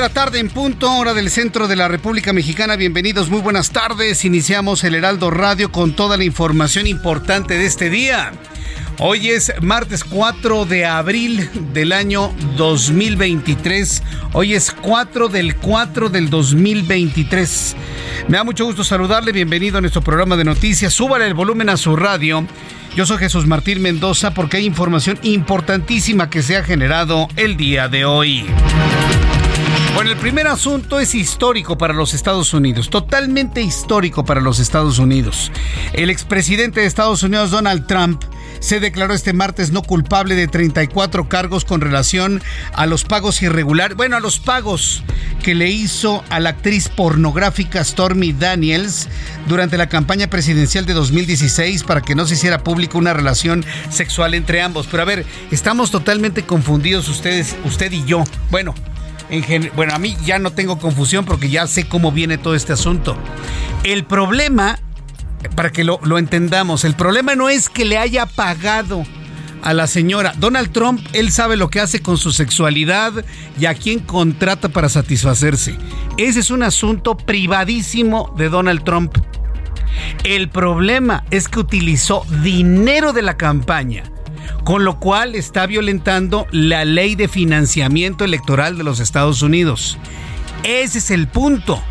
La tarde en punto, hora del centro de la República Mexicana. Bienvenidos, muy buenas tardes. Iniciamos el Heraldo Radio con toda la información importante de este día. Hoy es martes 4 de abril del año 2023. Hoy es 4 del 4 del 2023. Me da mucho gusto saludarle. Bienvenido a nuestro programa de noticias. Súbale el volumen a su radio. Yo soy Jesús Martín Mendoza porque hay información importantísima que se ha generado el día de hoy. Bueno, el primer asunto es histórico para los Estados Unidos, totalmente histórico para los Estados Unidos. El expresidente de Estados Unidos, Donald Trump, se declaró este martes no culpable de 34 cargos con relación a los pagos irregulares, bueno, a los pagos que le hizo a la actriz pornográfica Stormy Daniels durante la campaña presidencial de 2016 para que no se hiciera público una relación sexual entre ambos. Pero a ver, estamos totalmente confundidos ustedes, usted y yo. Bueno, bueno, a mí ya no tengo confusión porque ya sé cómo viene todo este asunto. El problema, para que lo, lo entendamos, el problema no es que le haya pagado a la señora. Donald Trump, él sabe lo que hace con su sexualidad y a quién contrata para satisfacerse. Ese es un asunto privadísimo de Donald Trump. El problema es que utilizó dinero de la campaña con lo cual está violentando la ley de financiamiento electoral de los Estados Unidos. Ese es el punto.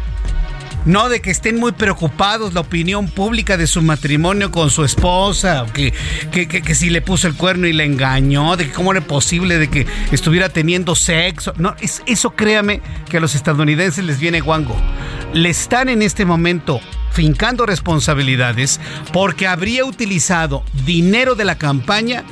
No de que estén muy preocupados la opinión pública de su matrimonio con su esposa, que, que, si le puso el cuerno y le engañó, de que cómo era posible de que estuviera teniendo sexo. No, es, eso créame que a los estadounidenses les viene guango. Le están en este momento fincando responsabilidades porque habría utilizado dinero de la campaña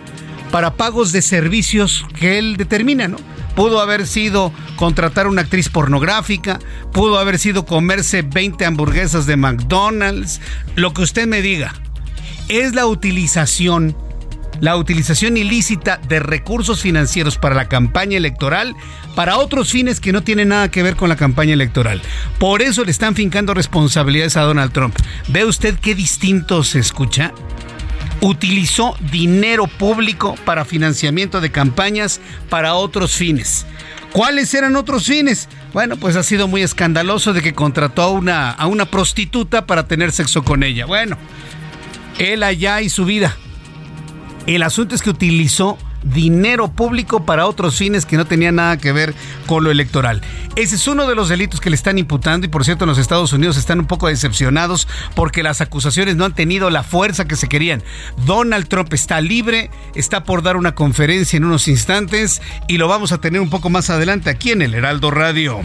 para pagos de servicios que él determina, ¿no? Pudo haber sido contratar una actriz pornográfica, pudo haber sido comerse 20 hamburguesas de McDonald's, lo que usted me diga. Es la utilización, la utilización ilícita de recursos financieros para la campaña electoral para otros fines que no tienen nada que ver con la campaña electoral. Por eso le están fincando responsabilidades a Donald Trump. ¿Ve usted qué distinto se escucha? Utilizó dinero público para financiamiento de campañas para otros fines. ¿Cuáles eran otros fines? Bueno, pues ha sido muy escandaloso de que contrató a una, a una prostituta para tener sexo con ella. Bueno, él allá y su vida. El asunto es que utilizó dinero público para otros fines que no tenían nada que ver con lo electoral. Ese es uno de los delitos que le están imputando y por cierto en los Estados Unidos están un poco decepcionados porque las acusaciones no han tenido la fuerza que se querían. Donald Trump está libre, está por dar una conferencia en unos instantes y lo vamos a tener un poco más adelante aquí en el Heraldo Radio.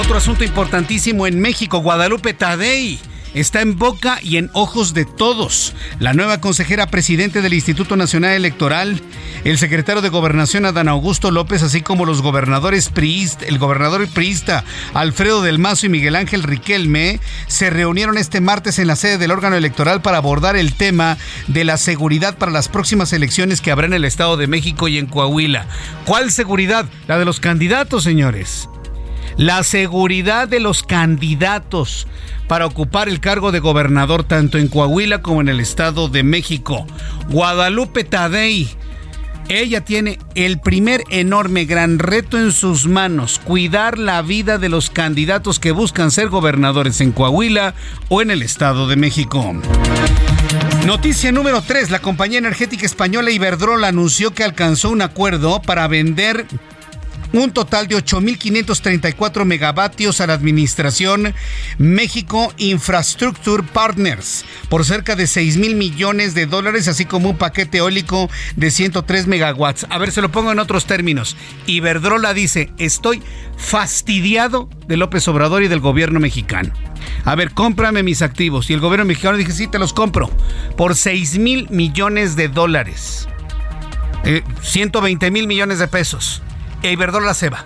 Otro asunto importantísimo en México, Guadalupe Tadei está en boca y en ojos de todos. La nueva consejera presidente del Instituto Nacional Electoral, el secretario de Gobernación Adán Augusto López, así como los gobernadores priista, el gobernador priista Alfredo del Mazo y Miguel Ángel Riquelme, se reunieron este martes en la sede del órgano electoral para abordar el tema de la seguridad para las próximas elecciones que habrá en el Estado de México y en Coahuila. ¿Cuál seguridad? La de los candidatos, señores la seguridad de los candidatos para ocupar el cargo de gobernador tanto en Coahuila como en el Estado de México. Guadalupe Tadei. Ella tiene el primer enorme gran reto en sus manos, cuidar la vida de los candidatos que buscan ser gobernadores en Coahuila o en el Estado de México. Noticia número 3. La compañía energética española Iberdrola anunció que alcanzó un acuerdo para vender un total de 8.534 megavatios a la administración México Infrastructure Partners por cerca de 6 mil millones de dólares, así como un paquete eólico de 103 megawatts. A ver, se lo pongo en otros términos. Iberdrola dice, estoy fastidiado de López Obrador y del gobierno mexicano. A ver, cómprame mis activos. Y el gobierno mexicano dice, sí, te los compro por 6 mil millones de dólares. 120 eh, mil millones de pesos Iberdrola se va.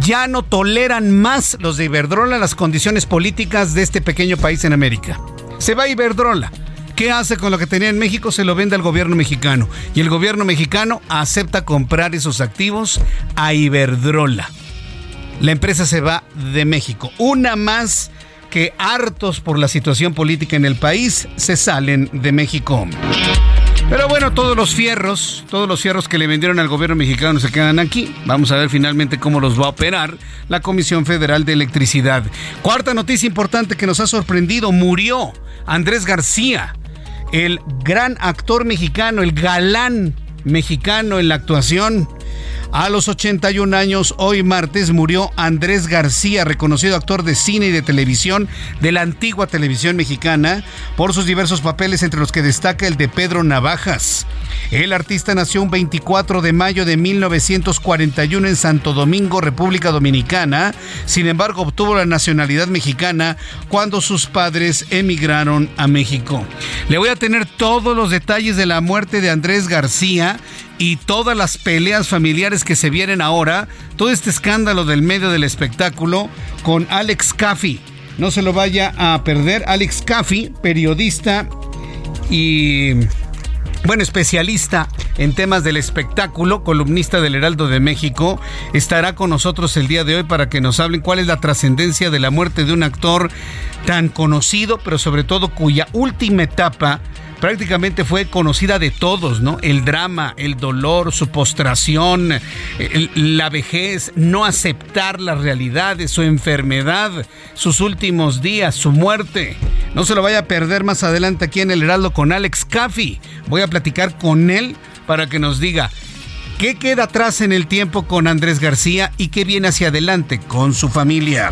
Ya no toleran más los de Iberdrola las condiciones políticas de este pequeño país en América. Se va Iberdrola. ¿Qué hace con lo que tenía en México? Se lo vende al gobierno mexicano. Y el gobierno mexicano acepta comprar esos activos a Iberdrola. La empresa se va de México. Una más que hartos por la situación política en el país se salen de México. Todos los fierros, todos los fierros que le vendieron al gobierno mexicano se quedan aquí. Vamos a ver finalmente cómo los va a operar la Comisión Federal de Electricidad. Cuarta noticia importante que nos ha sorprendido, murió Andrés García, el gran actor mexicano, el galán mexicano en la actuación. A los 81 años, hoy martes, murió Andrés García, reconocido actor de cine y de televisión de la antigua televisión mexicana, por sus diversos papeles entre los que destaca el de Pedro Navajas. El artista nació un 24 de mayo de 1941 en Santo Domingo, República Dominicana. Sin embargo, obtuvo la nacionalidad mexicana cuando sus padres emigraron a México. Le voy a tener todos los detalles de la muerte de Andrés García y todas las peleas familiares que se vienen ahora, todo este escándalo del medio del espectáculo con Alex Caffey. No se lo vaya a perder. Alex Caffey, periodista y bueno, especialista en temas del espectáculo, columnista del Heraldo de México, estará con nosotros el día de hoy para que nos hablen cuál es la trascendencia de la muerte de un actor tan conocido, pero sobre todo cuya última etapa prácticamente fue conocida de todos, ¿no? El drama, el dolor, su postración, la vejez, no aceptar las realidades, su enfermedad, sus últimos días, su muerte. No se lo vaya a perder más adelante aquí en el Heraldo con Alex Caffey. Voy a platicar con él para que nos diga qué queda atrás en el tiempo con Andrés García y qué viene hacia adelante con su familia.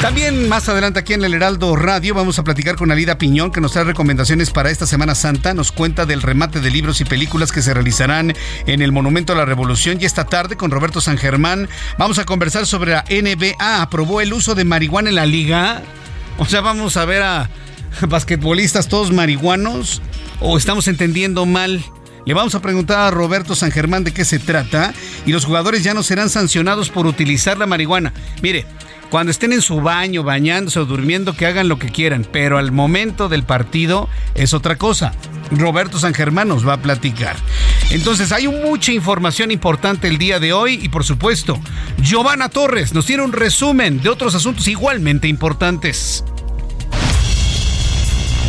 También más adelante aquí en el Heraldo Radio vamos a platicar con Alida Piñón que nos trae recomendaciones para esta Semana Santa. Nos cuenta del remate de libros y películas que se realizarán en el Monumento a la Revolución. Y esta tarde con Roberto San Germán vamos a conversar sobre la NBA. ¿Aprobó el uso de marihuana en la liga? O sea, vamos a ver a basquetbolistas todos marihuanos o estamos entendiendo mal. Le vamos a preguntar a Roberto San Germán de qué se trata y los jugadores ya no serán sancionados por utilizar la marihuana. Mire, cuando estén en su baño, bañándose o durmiendo, que hagan lo que quieran, pero al momento del partido es otra cosa. Roberto San Germán nos va a platicar. Entonces, hay mucha información importante el día de hoy y, por supuesto, Giovanna Torres nos tiene un resumen de otros asuntos igualmente importantes.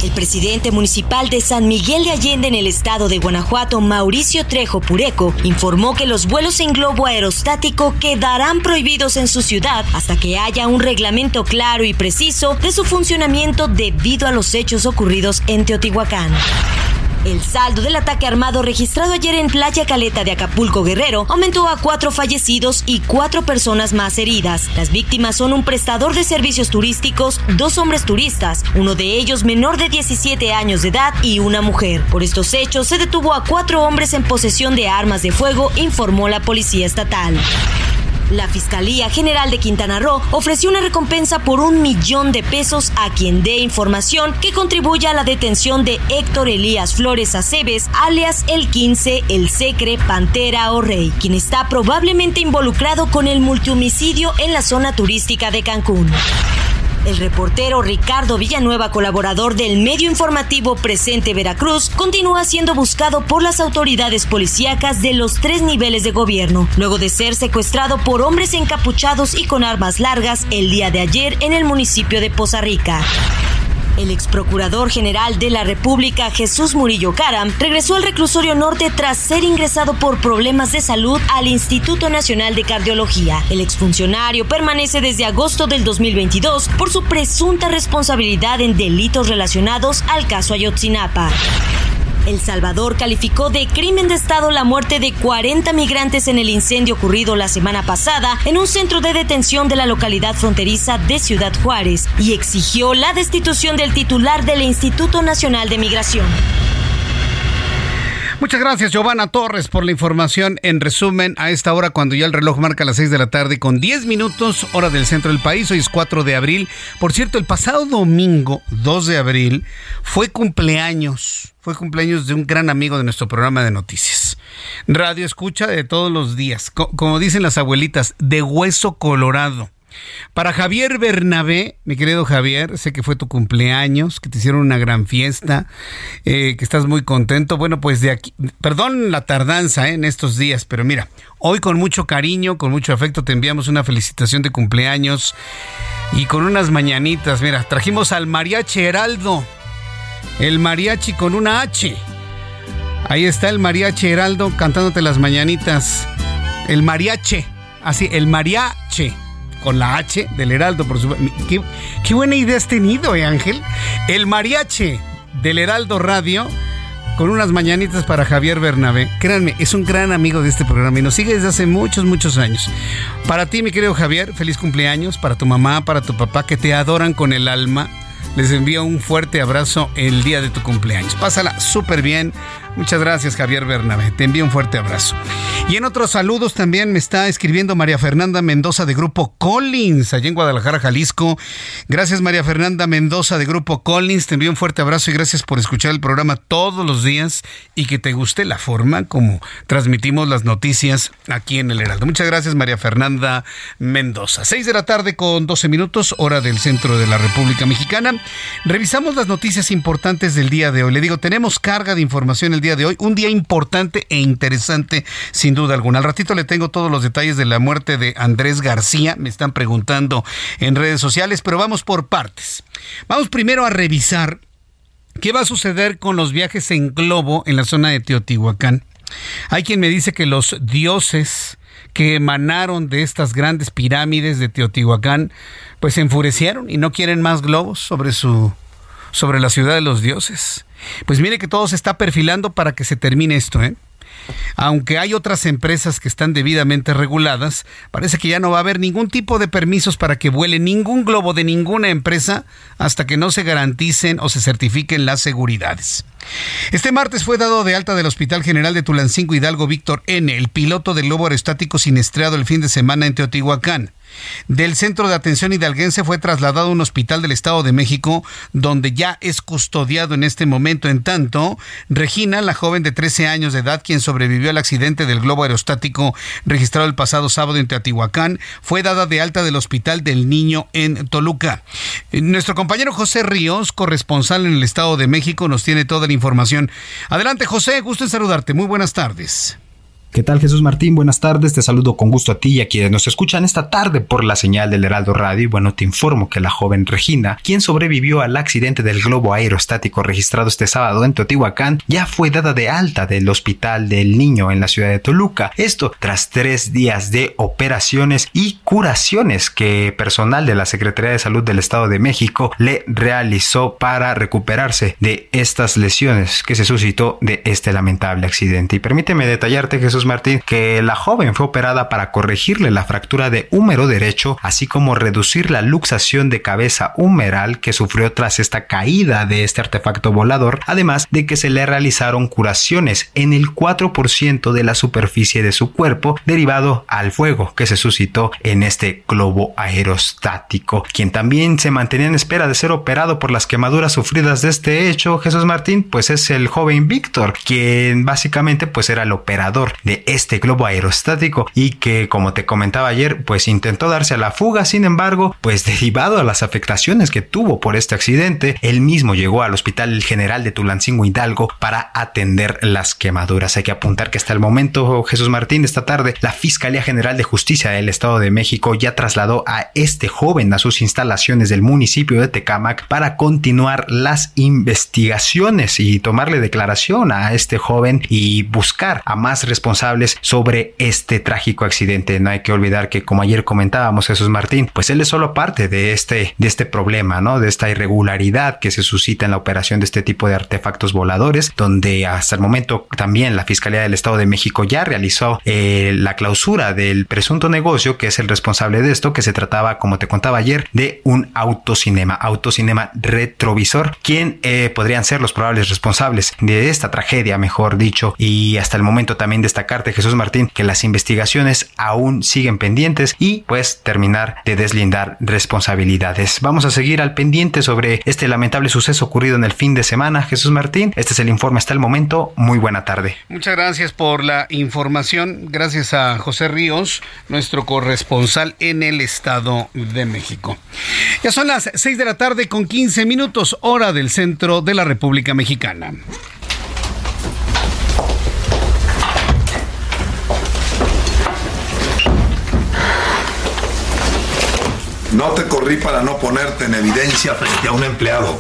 El presidente municipal de San Miguel de Allende en el estado de Guanajuato, Mauricio Trejo Pureco, informó que los vuelos en globo aerostático quedarán prohibidos en su ciudad hasta que haya un reglamento claro y preciso de su funcionamiento debido a los hechos ocurridos en Teotihuacán. El saldo del ataque armado registrado ayer en Playa Caleta de Acapulco Guerrero aumentó a cuatro fallecidos y cuatro personas más heridas. Las víctimas son un prestador de servicios turísticos, dos hombres turistas, uno de ellos menor de 17 años de edad y una mujer. Por estos hechos se detuvo a cuatro hombres en posesión de armas de fuego, informó la policía estatal. La Fiscalía General de Quintana Roo ofreció una recompensa por un millón de pesos a quien dé información que contribuya a la detención de Héctor Elías Flores Aceves, alias El 15, El Secre, Pantera o Rey, quien está probablemente involucrado con el multihomicidio en la zona turística de Cancún. El reportero Ricardo Villanueva, colaborador del medio informativo Presente Veracruz, continúa siendo buscado por las autoridades policíacas de los tres niveles de gobierno, luego de ser secuestrado por hombres encapuchados y con armas largas el día de ayer en el municipio de Poza Rica. El ex procurador general de la República, Jesús Murillo Caram, regresó al reclusorio norte tras ser ingresado por problemas de salud al Instituto Nacional de Cardiología. El exfuncionario permanece desde agosto del 2022 por su presunta responsabilidad en delitos relacionados al caso Ayotzinapa. El Salvador calificó de crimen de Estado la muerte de 40 migrantes en el incendio ocurrido la semana pasada en un centro de detención de la localidad fronteriza de Ciudad Juárez y exigió la destitución del titular del Instituto Nacional de Migración. Muchas gracias, Giovanna Torres, por la información. En resumen, a esta hora, cuando ya el reloj marca las 6 de la tarde, con 10 minutos, hora del centro del país, hoy es 4 de abril. Por cierto, el pasado domingo, 2 de abril, fue cumpleaños. Fue cumpleaños de un gran amigo de nuestro programa de noticias. Radio escucha de todos los días. como dicen las abuelitas, de hueso colorado. Para Javier Bernabé, mi querido Javier, sé que fue tu cumpleaños, que te hicieron una gran fiesta, eh, que estás muy contento. Bueno, pues de aquí, perdón la tardanza eh, en estos días, pero mira, hoy con mucho cariño, con mucho afecto, te enviamos una felicitación de cumpleaños y con unas mañanitas. Mira, trajimos al mariachi Heraldo, el mariachi con una H. Ahí está el mariachi Heraldo cantándote las mañanitas. El mariache, así, el mariache con la H del Heraldo, por supuesto. Qué, buena idea has tenido, ¿eh, Ángel? El mariache del Heraldo Radio con unas mañanitas para Javier Bernabé. Créanme, es un gran amigo de este programa y nos sigue desde hace muchos, muchos años. Para ti, mi querido Javier, feliz cumpleaños. Para tu mamá, para tu papá, que te adoran con el alma. Les envío un fuerte abrazo el día de tu cumpleaños. Pásala súper bien. Muchas gracias, Javier Bernabé. Te envío un fuerte abrazo. Y en otros saludos también me está escribiendo María Fernanda Mendoza de Grupo Collins, allá en Guadalajara, Jalisco. Gracias, María Fernanda Mendoza de Grupo Collins. Te envío un fuerte abrazo y gracias por escuchar el programa todos los días y que te guste la forma como transmitimos las noticias aquí en el Heraldo. Muchas gracias, María Fernanda Mendoza. Seis de la tarde con 12 minutos, hora del centro de la República Mexicana. Revisamos las noticias importantes del día de hoy. Le digo, tenemos carga de información día de hoy. Un día importante e interesante, sin duda alguna. Al ratito le tengo todos los detalles de la muerte de Andrés García. Me están preguntando en redes sociales, pero vamos por partes. Vamos primero a revisar qué va a suceder con los viajes en globo en la zona de Teotihuacán. Hay quien me dice que los dioses que emanaron de estas grandes pirámides de Teotihuacán, pues se enfurecieron y no quieren más globos sobre su sobre la ciudad de los dioses. Pues mire que todo se está perfilando para que se termine esto, ¿eh? Aunque hay otras empresas que están debidamente reguladas, parece que ya no va a haber ningún tipo de permisos para que vuele ningún globo de ninguna empresa hasta que no se garanticen o se certifiquen las seguridades. Este martes fue dado de alta del Hospital General de Tulancingo Hidalgo Víctor N., el piloto del globo aerostático sinestreado el fin de semana en Teotihuacán. Del centro de atención hidalguense fue trasladado a un hospital del Estado de México, donde ya es custodiado en este momento. En tanto, Regina, la joven de 13 años de edad, quien sobrevivió al accidente del globo aerostático registrado el pasado sábado en Teotihuacán, fue dada de alta del Hospital del Niño en Toluca. Nuestro compañero José Ríos, corresponsal en el Estado de México, nos tiene toda la información. Adelante, José, gusto en saludarte. Muy buenas tardes. ¿Qué tal Jesús Martín? Buenas tardes, te saludo con gusto a ti y a quienes nos escuchan esta tarde por la señal del Heraldo Radio y bueno, te informo que la joven Regina, quien sobrevivió al accidente del globo aerostático registrado este sábado en Teotihuacán, ya fue dada de alta del Hospital del Niño en la ciudad de Toluca. Esto tras tres días de operaciones y curaciones que personal de la Secretaría de Salud del Estado de México le realizó para recuperarse de estas lesiones que se suscitó de este lamentable accidente. Y permíteme detallarte Jesús Martín, que la joven fue operada para corregirle la fractura de húmero derecho, así como reducir la luxación de cabeza humeral que sufrió tras esta caída de este artefacto volador, además de que se le realizaron curaciones en el 4% de la superficie de su cuerpo derivado al fuego que se suscitó en este globo aerostático, quien también se mantenía en espera de ser operado por las quemaduras sufridas de este hecho, Jesús Martín, pues es el joven Víctor, quien básicamente pues era el operador de este globo aerostático y que como te comentaba ayer, pues intentó darse a la fuga, sin embargo, pues derivado a las afectaciones que tuvo por este accidente, él mismo llegó al Hospital General de Tulancingo Hidalgo para atender las quemaduras. Hay que apuntar que hasta el momento, Jesús Martín, esta tarde, la Fiscalía General de Justicia del Estado de México ya trasladó a este joven a sus instalaciones del municipio de Tecámac para continuar las investigaciones y tomarle declaración a este joven y buscar a más responsables sobre este trágico accidente. No hay que olvidar que, como ayer comentábamos, Jesús Martín, pues él es solo parte de este, de este problema, ¿no? De esta irregularidad que se suscita en la operación de este tipo de artefactos voladores, donde hasta el momento también la Fiscalía del Estado de México ya realizó eh, la clausura del presunto negocio que es el responsable de esto, que se trataba, como te contaba ayer, de un autocinema, autocinema retrovisor, quien eh, podrían ser los probables responsables de esta tragedia, mejor dicho, y hasta el momento también destacarte, Jesús Martín, que las investigaciones aún siguen pendientes y pues terminar de deslindar responsabilidades. Vamos a seguir al pendiente sobre este lamentable suceso ocurrido en el fin de semana, Jesús Martín. Este es el informe hasta el momento. Muy buena tarde. Muchas gracias por la información. Gracias a José Ríos, nuestro corresponsal en el Estado de México. Ya son las 6 de la tarde con 15 minutos, hora del centro de la República Mexicana. No te corrí para no ponerte en evidencia frente a un empleado.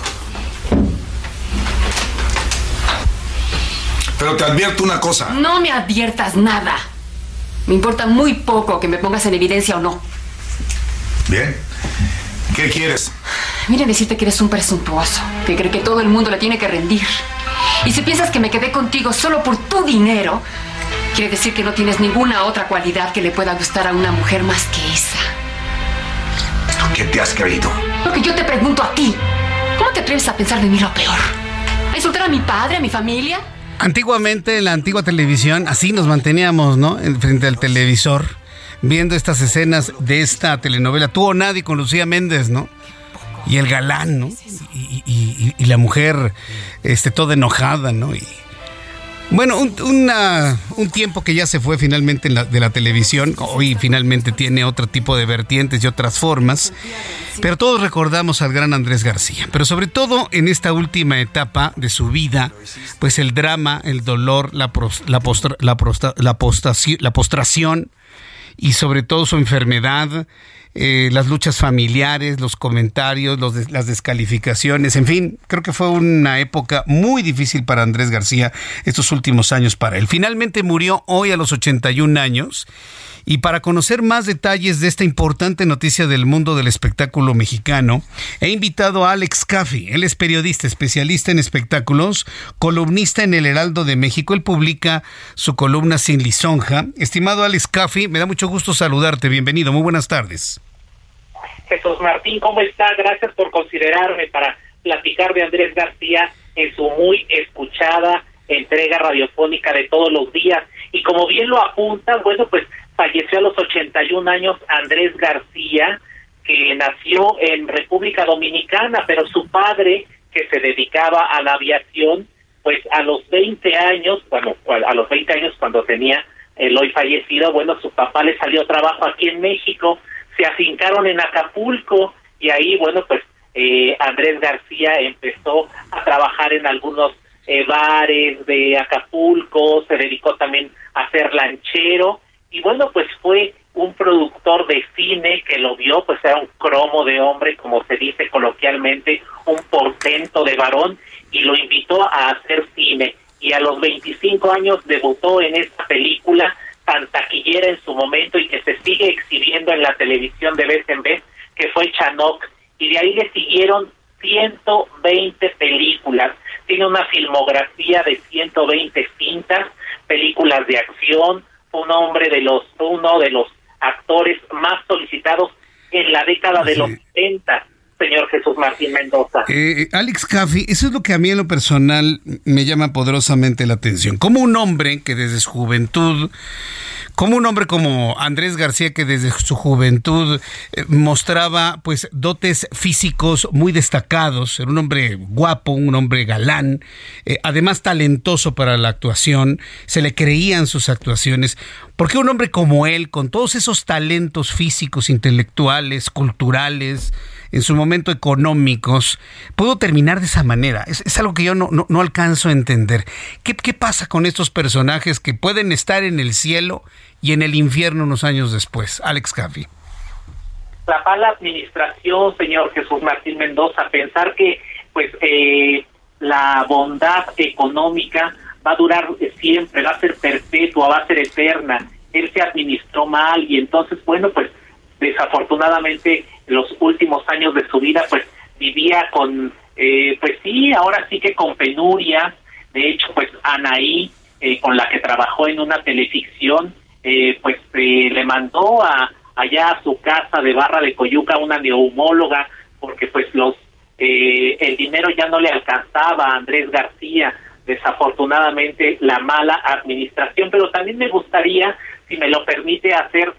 Pero te advierto una cosa. No me adviertas nada. Me importa muy poco que me pongas en evidencia o no. Bien. ¿Qué quieres? Mira decirte que eres un presuntuoso, que cree que todo el mundo le tiene que rendir. Y si piensas que me quedé contigo solo por tu dinero, quiere decir que no tienes ninguna otra cualidad que le pueda gustar a una mujer más que esa. ¿Qué te has creído? Lo que yo te pregunto a ti. ¿Cómo te atreves a pensar de mí lo peor? ¿A insultar a mi padre, a mi familia? Antiguamente en la antigua televisión así nos manteníamos, ¿no? Frente al televisor, viendo estas escenas de esta telenovela. Tú o nadie con Lucía Méndez, ¿no? Y el galán, ¿no? Y, la mujer, este, toda enojada, ¿no? Y, bueno, un, tiempo que ya se fue finalmente de la televisión, hoy finalmente tiene otro tipo de vertientes y otras formas, pero todos recordamos al gran Andrés García, pero sobre todo en esta última etapa de su vida, pues el drama, el dolor, la, la, la postración y sobre todo su enfermedad eh, las luchas familiares, los comentarios, las descalificaciones, en fin, creo que fue una época muy difícil para Andrés García estos últimos años para él. Finalmente murió hoy a los 81 años y para conocer más detalles de esta importante noticia del mundo del espectáculo mexicano, he invitado a Alex Caffi. Él es periodista, especialista en espectáculos, columnista en El Heraldo de México. Él publica su columna Sin Lisonja. Estimado Alex Caffi, me da mucho gusto saludarte. Bienvenido. Muy buenas tardes. Jesús Martín, ¿cómo está? Gracias por considerarme para platicar de Andrés García en su muy escuchada entrega radiofónica de todos los días. Y como bien lo apunta, bueno, pues falleció a los 81 años Andrés García, que nació en República Dominicana, pero su padre, que se dedicaba a la aviación, pues a los 20 años, bueno, a los 20 años cuando tenía el hoy fallecido, bueno, su papá le salió trabajo aquí en México, se afincaron en Acapulco y ahí, bueno, pues eh, Andrés García empezó a trabajar en algunos eh, bares de Acapulco, se dedicó también a ser lanchero y bueno, pues fue un productor de cine que lo vio, pues era un cromo de hombre, como se dice coloquialmente, un portento de varón, y lo invitó a hacer cine. Y a los 25 años debutó en esta película tan taquillera en su momento y que se sigue exhibiendo en la televisión de vez en vez, que fue Chanok. Y de ahí le siguieron 120 películas. Tiene una filmografía de 120 cintas, películas de acción, un hombre de los, uno de los actores más solicitados en la década de los 70 señor Jesús Martín Mendoza. Eh, Alex Caffi, eso es lo que a mí en lo personal me llama poderosamente la atención. Como un hombre que desde su juventud como un hombre como Andrés García que desde su juventud eh, mostraba pues dotes físicos muy destacados, era un hombre guapo, un hombre galán, eh, además talentoso para la actuación, se le creían sus actuaciones. ¿Por qué un hombre como él, con todos esos talentos físicos, intelectuales, culturales, en su momento económicos, pudo terminar de esa manera? Es, algo que yo no, no, alcanzo a entender. ¿Qué, ¿Qué pasa con estos personajes que pueden estar en el cielo y en el infierno unos años después. Alex Caffi. La mala administración, señor Jesús Martín Mendoza, pensar que pues eh, la bondad económica va a durar siempre, va a ser perpetua, va a ser eterna. Él se administró mal y entonces, bueno, pues desafortunadamente los últimos años de su vida pues vivía con, eh, pues sí, ahora sí que con penuria. De hecho, pues Anaí, eh, con la que trabajó en una teleficción, eh, pues eh, le mandó a allá a su casa de Barra de Coyuca una neumóloga porque pues los eh, el dinero ya no le alcanzaba a Andrés García desafortunadamente la mala administración pero también me gustaría si me lo permite hacer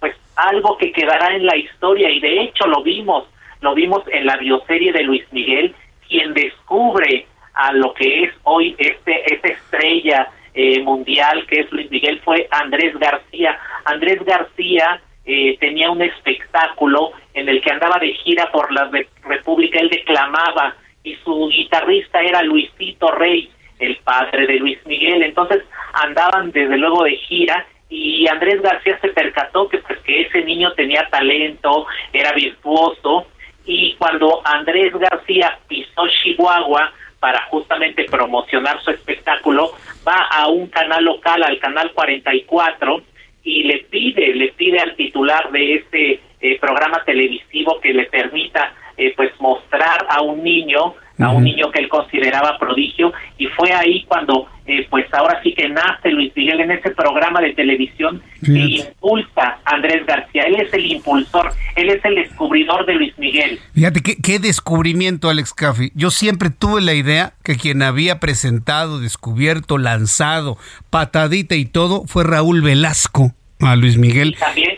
pues algo que quedará en la historia y de hecho lo vimos lo vimos en la bioserie de Luis Miguel quien descubre a lo que es hoy este esta estrella eh, mundial que es Luis Miguel fue Andrés García. Andrés García eh, tenía un espectáculo en el que andaba de gira por la República, él declamaba y su guitarrista era Luisito Rey, el padre de Luis Miguel. Entonces andaban desde luego de gira y Andrés García se percató que pues que ese niño tenía talento, era virtuoso y cuando Andrés García pisó Chihuahua para justamente promocionar su espectáculo, va a un canal local, al canal 44, y le pide, le pide al titular de este eh, programa televisivo que le permita eh, pues mostrar a un niño a un niño que él consideraba prodigio y fue ahí cuando eh, pues ahora sí que nace Luis Miguel en ese programa de televisión que impulsa a Andrés García. Él es el impulsor, él es el descubridor de Luis Miguel. Fíjate, qué, qué descubrimiento, Alex Caffi. Yo siempre tuve la idea que quien había presentado, descubierto, lanzado, patadita y todo fue Raúl Velasco a Luis Miguel.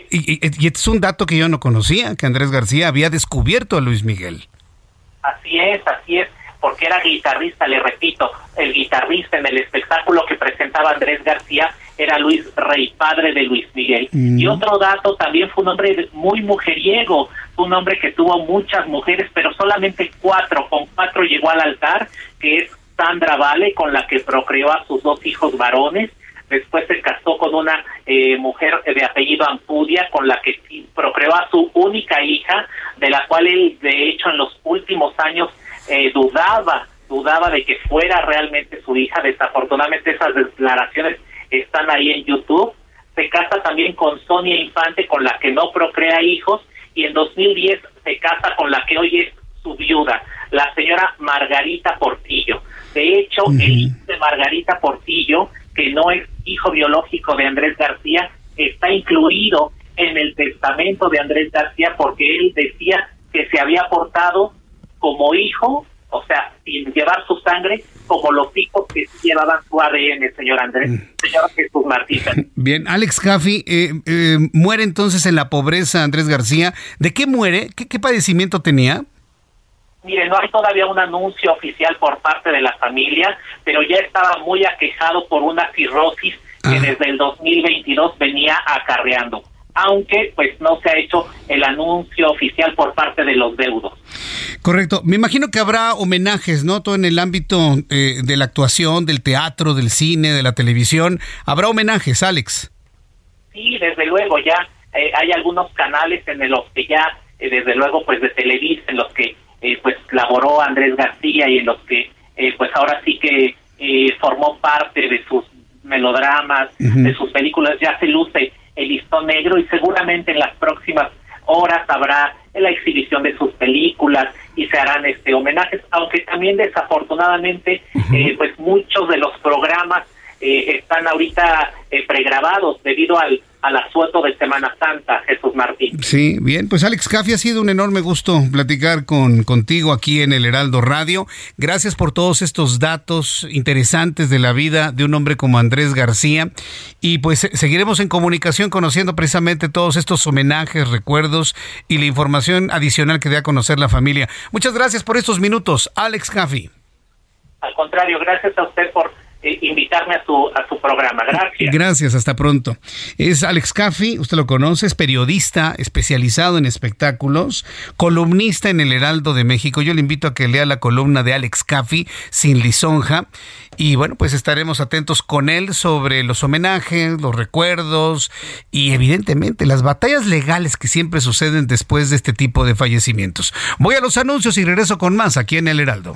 Y, y, y, es un dato que yo no conocía, que Andrés García había descubierto a Luis Miguel. Así es, así es, porque era guitarrista, le repito, el guitarrista en el espectáculo que presentaba Andrés García era Luis Rey, padre de Luis Miguel. Mm. Y otro dato, también fue un hombre muy mujeriego, un hombre que tuvo muchas mujeres, pero solamente cuatro, con cuatro llegó al altar, que es Sandra Vale, con la que procreó a sus dos hijos varones, después se casó con una eh, mujer de apellido Ampudia, con la que procreó a su única hija, de la cual él, de hecho, en los últimos años eh, dudaba, dudaba de que fuera realmente su hija. Desafortunadamente esas declaraciones están ahí en YouTube. Se casa también con Sonia Infante, con la que no procrea hijos, y en 2010 se casa con la que hoy es su viuda, la señora Margarita Portillo. De hecho, el hijo de Margarita Portillo, que no es hijo biológico de Andrés García, está incluido en el testamento de Andrés García porque él decía que se había portado como hijo, o sea, sin llevar su sangre, como los hijos que llevaban su ADN, señor Andrés, mm. señor Jesús Martín. Bien, Alex Caffi, eh, eh, muere entonces en la pobreza Andrés García. ¿De qué muere? ¿Qué, padecimiento tenía? Mire, no hay todavía un anuncio oficial por parte de la familia, pero ya estaba muy aquejado por una cirrosis que desde el 2022 venía acarreando aunque pues no se ha hecho el anuncio oficial por parte de los deudos. Correcto. Me imagino que habrá homenajes, ¿no? Todo en el ámbito eh, de la actuación, del teatro, del cine, de la televisión. Habrá homenajes, Alex. Sí, desde luego, ya eh, hay algunos canales en los que ya, eh, desde luego, pues de Televisa, en los que pues laboró Andrés García y en los que pues ahora sí que formó parte de sus melodramas, de sus películas, ya se luce el listón negro y seguramente en las próximas horas habrá la exhibición de sus películas y se harán este homenajes, aunque también desafortunadamente eh, pues muchos de los programas eh, están ahorita eh, pregrabados debido al al asueto de Semana Santa, Jesús Martín. Sí, bien, pues Alex Caffi, ha sido un enorme gusto platicar con contigo aquí en el Heraldo Radio. Gracias por todos estos datos interesantes de la vida de un hombre como Andrés García. Y pues seguiremos en comunicación conociendo precisamente todos estos homenajes, recuerdos y la información adicional que dé a conocer la familia. Muchas gracias por estos minutos, Alex Caffi. Al contrario, gracias a usted por eh, invitarme a su, a su programa. Gracias. Gracias, hasta pronto. Es Alex Caffi, usted lo conoce, es periodista especializado en espectáculos, columnista en el Heraldo de México. Yo le invito a que lea la columna de Alex Caffi, Sin Lisonja. Y bueno, pues estaremos atentos con él sobre los homenajes, los recuerdos y evidentemente las batallas legales que siempre suceden después de este tipo de fallecimientos. Voy a los anuncios y regreso con más aquí en el Heraldo.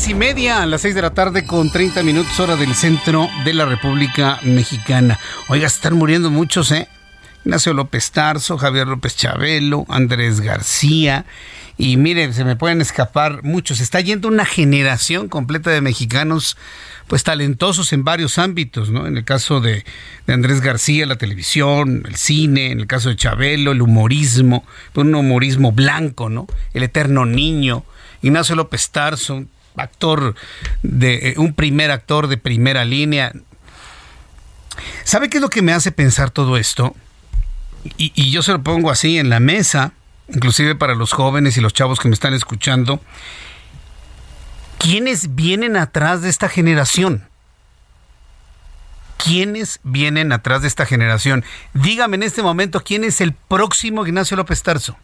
Seis y media, a las seis de la tarde con 30 minutos hora del centro de la República Mexicana. Oiga, están muriendo muchos, ¿eh? Ignacio López Tarso, Javier López Chabelo, Andrés García. Y miren, se me pueden escapar muchos. Está yendo una generación completa de mexicanos, pues talentosos en varios ámbitos, ¿no? En el caso de Andrés García, la televisión, el cine, en el caso de Chabelo, el humorismo, un humorismo blanco, ¿no? El eterno niño. Ignacio López Tarso, actor de eh, un primer actor de primera línea. ¿Sabe qué es lo que me hace pensar todo esto? Y, y, yo se lo pongo así en la mesa, inclusive para los jóvenes y los chavos que me están escuchando. ¿Quiénes vienen atrás de esta generación? ¿Quiénes vienen atrás de esta generación? Dígame en este momento quién es el próximo Ignacio López Tarso.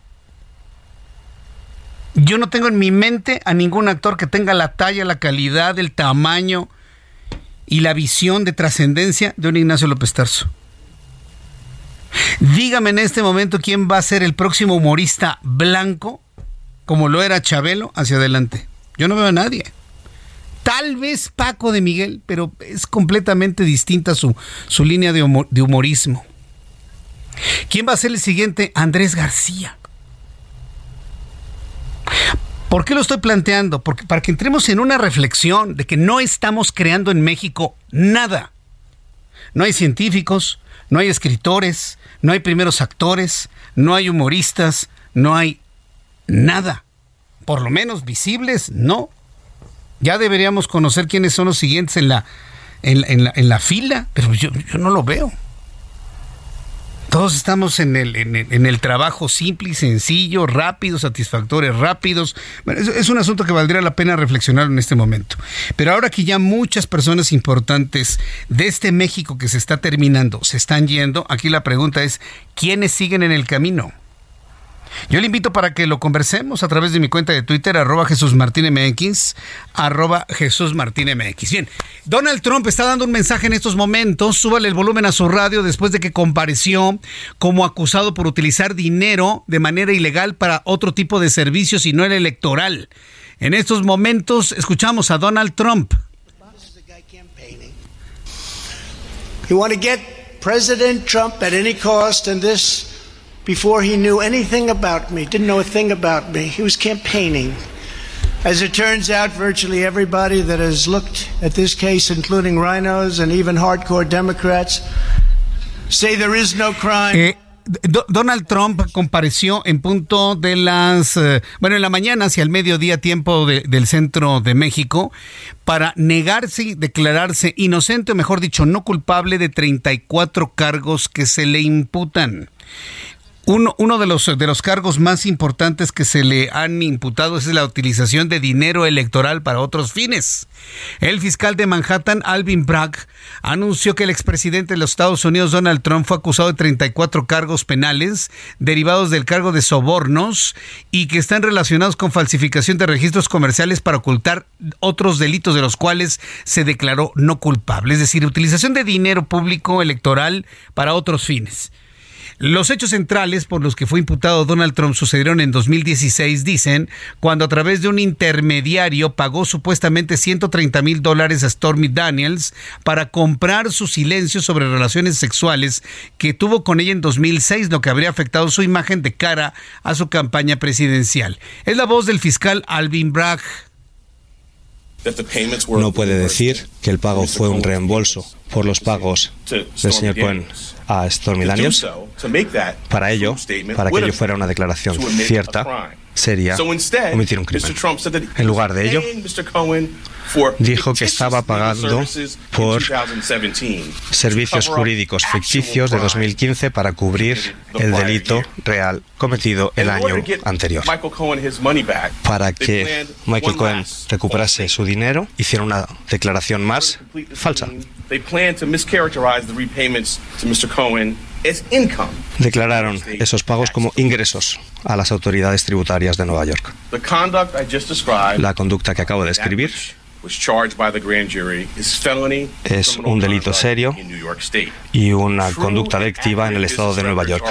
Yo no tengo en mi mente a ningún actor que tenga la talla, la calidad, el tamaño y la visión de trascendencia de un Ignacio López Tarso. Dígame en este momento quién va a ser el próximo humorista blanco, como lo era Chabelo, hacia adelante. Yo no veo a nadie. Tal vez Paco de Miguel, pero es completamente distinta su, su línea de, humor, de humorismo. ¿Quién va a ser el siguiente? Andrés García. ¿Por qué lo estoy planteando? Porque para que entremos en una reflexión de que no estamos creando en México nada. No hay científicos, no hay escritores, no hay primeros actores, no hay humoristas, no hay nada. Por lo menos visibles, no. Ya deberíamos conocer quiénes son los siguientes en la, en, la, fila, pero yo no lo veo. Todos estamos en el, en el, trabajo simple y sencillo, rápido, satisfactorios rápidos. es, es, un asunto que valdría la pena reflexionar en este momento. Pero ahora que ya muchas personas importantes de este México que se está terminando se están yendo, aquí la pregunta es, ¿quiénes siguen en el camino? Yo le invito para que lo conversemos a través de mi cuenta de Twitter, arroba Jesús Martín MX, arroba Jesús Martín MX. Bien, Donald Trump está dando un mensaje en estos momentos, súbale el volumen a su radio después de que compareció como acusado por utilizar dinero de manera ilegal para otro tipo de servicios y no el electoral. En estos momentos escuchamos a Donald Trump. Trump before he knew anything about me, didn't know a thing about me. He was campaigning. As it turns out, virtually everybody that has looked at this case, including rhinos and even hardcore Democrats, say there is no crime. Eh, Donald Trump compareció en punto de las, eh, bueno, en la mañana hacia el mediodía tiempo del centro de México para negarse y declararse inocente, o mejor dicho, no culpable de 34 cargos que se le imputan. Uno, de, los, de los cargos más importantes que se le han imputado es la utilización de dinero electoral para otros fines. El fiscal de Manhattan, Alvin Bragg, anunció que el expresidente de los Estados Unidos, Donald Trump, fue acusado de 34 cargos penales derivados del cargo de sobornos y que están relacionados con falsificación de registros comerciales para ocultar otros delitos de los cuales se declaró no culpable. Es decir, utilización de dinero público electoral para otros fines. Los hechos centrales por los que fue imputado Donald Trump sucedieron en 2016, dicen, cuando a través de un intermediario pagó supuestamente 130 mil dólares a Stormy Daniels para comprar su silencio sobre relaciones sexuales que tuvo con ella en 2006, lo que habría afectado su imagen de cara a su campaña presidencial. Es la voz del fiscal Alvin Bragg. No puede decir que el pago fue un reembolso por los pagos del señor Cohen a Stormy Daniels. Para ello, para que ello fuera una declaración cierta, sería omitir un crimen. En lugar de ello, dijo que estaba pagando por servicios jurídicos ficticios de 2015 para cubrir el delito real cometido el año anterior. Para que Michael Cohen recuperase su dinero, hicieron una declaración más falsa. Declararon esos pagos como ingresos a las autoridades tributarias de Nueva York. La conducta que acabo de describir es un delito serio y una conducta delictiva en el estado de Nueva York.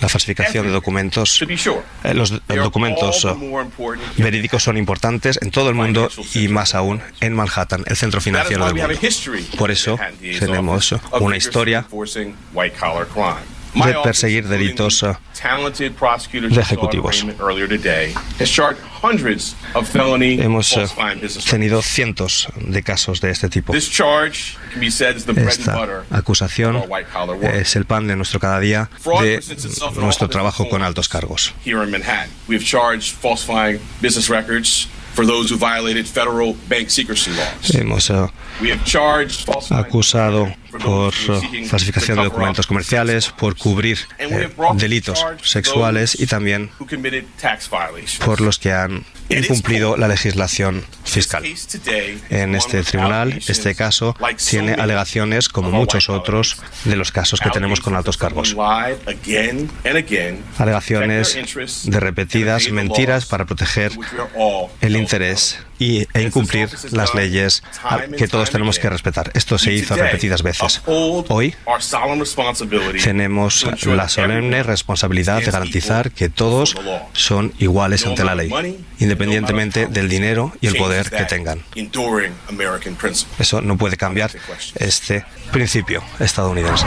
La falsificación de documentos, eh, los documentos verídicos son importantes en todo el mundo y más aún en Manhattan, el centro financiero del mundo. Por eso tenemos una historia de perseguir delitos uh, de ejecutivos. Hemos uh, tenido cientos de casos de este tipo. Esta acusación es el pan de nuestro cada día de nuestro trabajo con altos cargos. Hemos uh, acusado por falsificación de documentos comerciales, por cubrir eh, delitos sexuales y también por los que han incumplido la legislación fiscal. En este tribunal, este caso tiene alegaciones como muchos otros de los casos que tenemos con altos cargos. Alegaciones de repetidas mentiras para proteger el interés y, e incumplir las leyes que todos tenemos que respetar. Esto se hizo repetidas veces. Hoy tenemos la solemne responsabilidad de garantizar que todos son iguales ante la ley, independientemente del dinero y el poder que tengan. Eso no puede cambiar este principio estadounidense.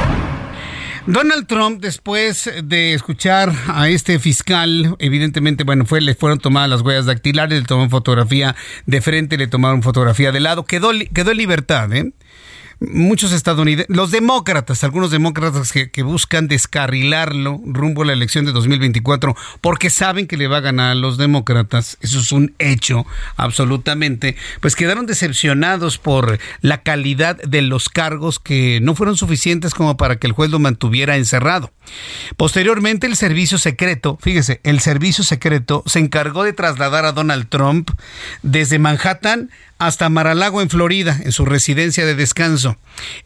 Donald Trump, después de escuchar a este fiscal, evidentemente, bueno, fue, le fueron tomadas las huellas dactilares, le tomaron fotografía de frente, le tomaron fotografía de lado, quedó, quedó en libertad, ¿eh? Muchos estadounidenses, los demócratas, algunos demócratas que, buscan descarrilarlo rumbo a la elección de 2024 porque saben que le va a ganar a los demócratas, eso es un hecho absolutamente, pues quedaron decepcionados por la calidad de los cargos que no fueron suficientes como para que el juez lo mantuviera encerrado. Posteriormente el servicio secreto, fíjese, el servicio secreto se encargó de trasladar a Donald Trump desde Manhattan hasta Maralago en Florida, en su residencia de descanso.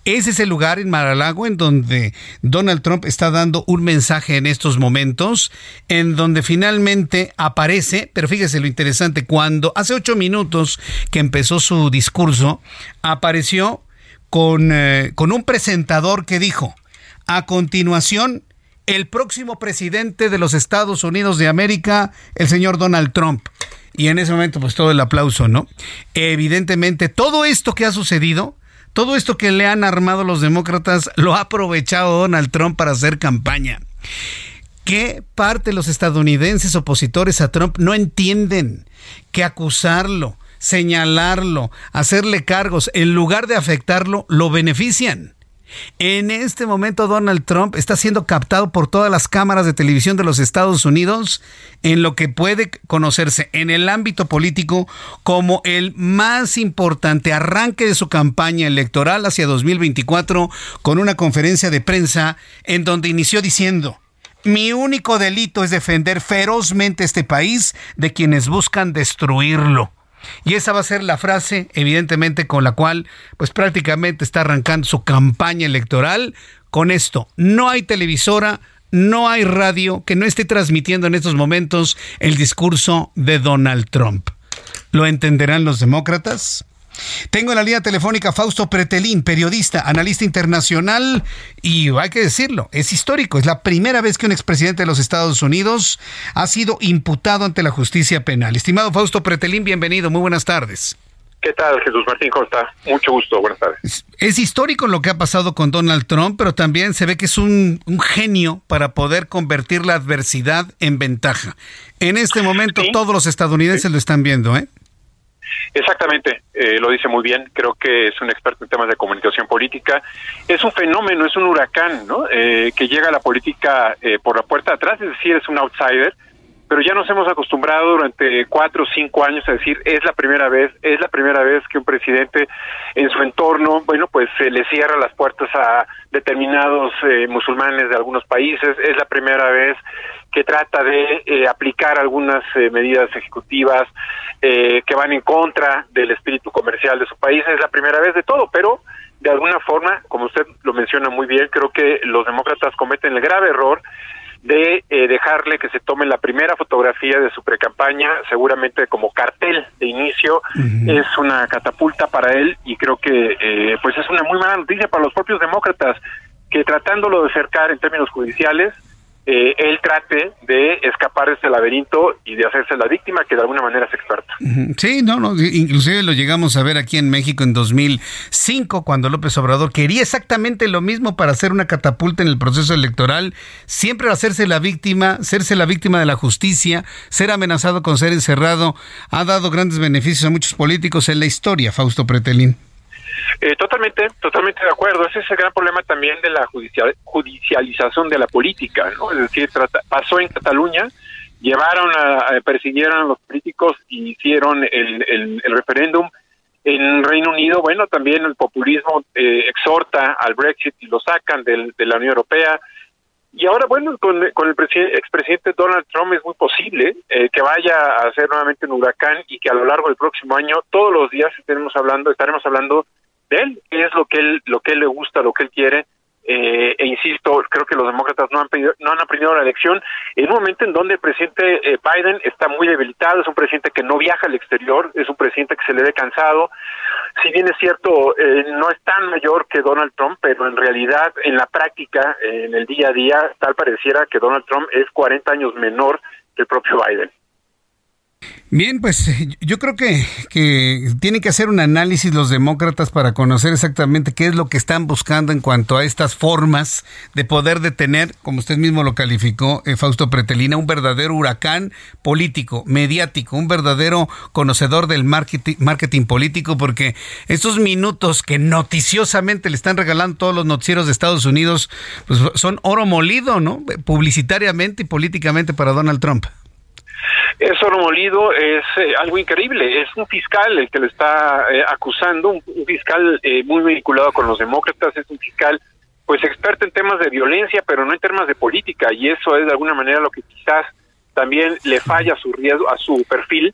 Ese es el lugar en Maralago en donde Donald Trump está dando un mensaje en estos momentos, en donde finalmente aparece, pero fíjese lo interesante, cuando hace ocho minutos que empezó su discurso, apareció con, eh, con un presentador que dijo, a continuación, el próximo presidente de los Estados Unidos de América, el señor Donald Trump. Y en ese momento, pues todo el aplauso, ¿no? Evidentemente, todo esto que ha sucedido, todo esto que le han armado los demócratas, lo ha aprovechado Donald Trump para hacer campaña. ¿Qué parte de los estadounidenses opositores a Trump no entienden que acusarlo, señalarlo, hacerle cargos, en lugar de afectarlo, lo benefician? En este momento Donald Trump está siendo captado por todas las cámaras de televisión de los Estados Unidos en lo que puede conocerse en el ámbito político como el más importante arranque de su campaña electoral hacia 2024 con una conferencia de prensa en donde inició diciendo, mi único delito es defender ferozmente este país de quienes buscan destruirlo. Y esa va a ser la frase, evidentemente, con la cual, pues prácticamente está arrancando su campaña electoral con esto. No hay televisora, no hay radio que no esté transmitiendo en estos momentos el discurso de Donald Trump. ¿Lo entenderán los demócratas? Tengo en la línea telefónica Fausto Pretelín, periodista, analista internacional y hay que decirlo, es histórico, es la primera vez que un expresidente de los Estados Unidos ha sido imputado ante la justicia penal. Estimado Fausto Pretelín, bienvenido, muy buenas tardes. ¿Qué tal, Jesús Martín? ¿Cómo está? Mucho gusto, buenas tardes. Es, histórico lo que ha pasado con Donald Trump, pero también se ve que es un, genio para poder convertir la adversidad en ventaja. En este momento todos los estadounidenses lo están viendo, ¿eh? Exactamente, eh, lo dice muy bien. Creo que es un experto en temas de comunicación política. Es un fenómeno, es un huracán, ¿no? Eh, que llega a la política eh, por la puerta de atrás, es decir, es un outsider. Pero ya nos hemos acostumbrado durante cuatro o cinco años a decir es la primera vez, es la primera vez que un presidente en su entorno, bueno, pues se le cierra las puertas a determinados musulmanes de algunos países, es la primera vez que trata de eh, aplicar algunas eh, medidas ejecutivas eh, que van en contra del espíritu comercial de su país. Es la primera vez de todo, pero de alguna forma, como usted lo menciona muy bien, creo que los demócratas cometen el grave error de dejarle que se tome la primera fotografía de su precampaña, seguramente como cartel de inicio, es una catapulta para él y creo que pues es una muy mala noticia para los propios demócratas que tratándolo de acercar en términos judiciales, eh, él trate de escapar de este laberinto y de hacerse la víctima, que de alguna manera es experta. Sí, no, no, inclusive lo llegamos a ver aquí en México en 2005, cuando López Obrador quería exactamente lo mismo para hacer una catapulta en el proceso electoral, siempre hacerse la víctima, serse la víctima de la justicia, ser amenazado con ser encerrado, ha dado grandes beneficios a muchos políticos en la historia, Fausto Pretelín. Eh, totalmente, totalmente de acuerdo. Ese es el gran problema también de la judicialización de la política, ¿no? Es decir, pasó en Cataluña, llevaron a, persiguieron a los políticos y hicieron el, referéndum. En Reino Unido, bueno, también el populismo eh, exhorta al Brexit y lo sacan de la Unión Europea. Y ahora, bueno, con, el expresidente Donald Trump es muy posible eh, que vaya a ser nuevamente un huracán y que a lo largo del próximo año, todos los días estaremos hablando, estaremos hablando de él, qué es lo que él, lo que él le gusta, lo que él quiere. Eh, e insisto, creo que los demócratas no han, no han aprendido la elección en un momento en donde el presidente eh, Biden está muy debilitado, es un presidente que no viaja al exterior, es un presidente que se le ve cansado. Si bien es cierto, eh, no es tan mayor que Donald Trump, pero en realidad, en la práctica, en el día a día, tal pareciera que Donald Trump es 40 años menor que el propio Biden. Bien, pues yo creo que, que tienen que hacer un análisis los demócratas para conocer exactamente qué es lo que están buscando en cuanto a estas formas de poder detener, como usted mismo lo calificó, eh, Fausto Pretelina, un verdadero huracán político, mediático, un verdadero conocedor del marketing, marketing político, porque estos minutos que noticiosamente le están regalando todos los noticieros de Estados Unidos, pues son oro molido, ¿no? Publicitariamente y políticamente para Donald Trump. Eso molido es eh, algo increíble. Es un fiscal el que le está eh, acusando, un, fiscal eh, muy vinculado con los demócratas, es un fiscal pues experto en temas de violencia, pero no en temas de política, y eso es de alguna manera lo que quizás también le falla a su riesgo, a su perfil,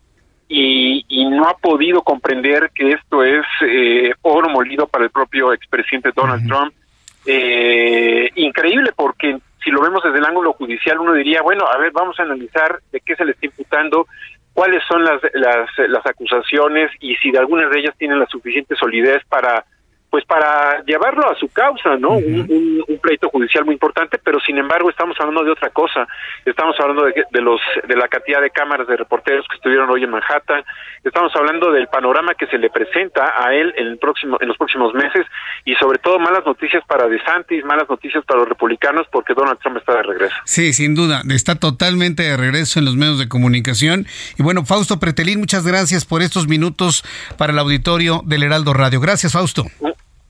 y, no ha podido comprender que esto es oro molido para el propio expresidente Donald Trump. increíble porque si lo vemos desde el ángulo judicial, uno diría, bueno, a ver, vamos a analizar de qué se le está imputando, cuáles son las, las, las acusaciones y si de algunas de ellas tienen la suficiente solidez para pues para llevarlo a su causa, ¿no? un, pleito judicial muy importante, pero sin embargo estamos hablando de otra cosa. Estamos hablando de, de, los de la cantidad de cámaras de reporteros que estuvieron hoy en Manhattan. Estamos hablando del panorama que se le presenta a él en el próximo en los próximos meses y sobre todo malas noticias para DeSantis, malas noticias para los republicanos porque Donald Trump está de regreso. Sí, sin duda, está totalmente de regreso en los medios de comunicación. Y bueno, Fausto Pretelín, muchas gracias por estos minutos para el auditorio del Heraldo Radio. Gracias, Fausto.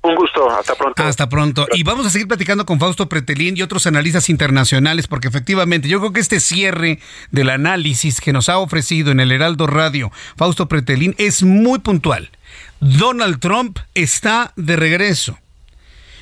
Un gusto. hasta pronto. Hasta pronto. Y vamos a seguir platicando con Fausto Pretelín y otros analistas internacionales, porque efectivamente yo creo que este cierre del análisis que nos ha ofrecido en el Heraldo Radio Fausto Pretelín es muy puntual. Donald Trump está de regreso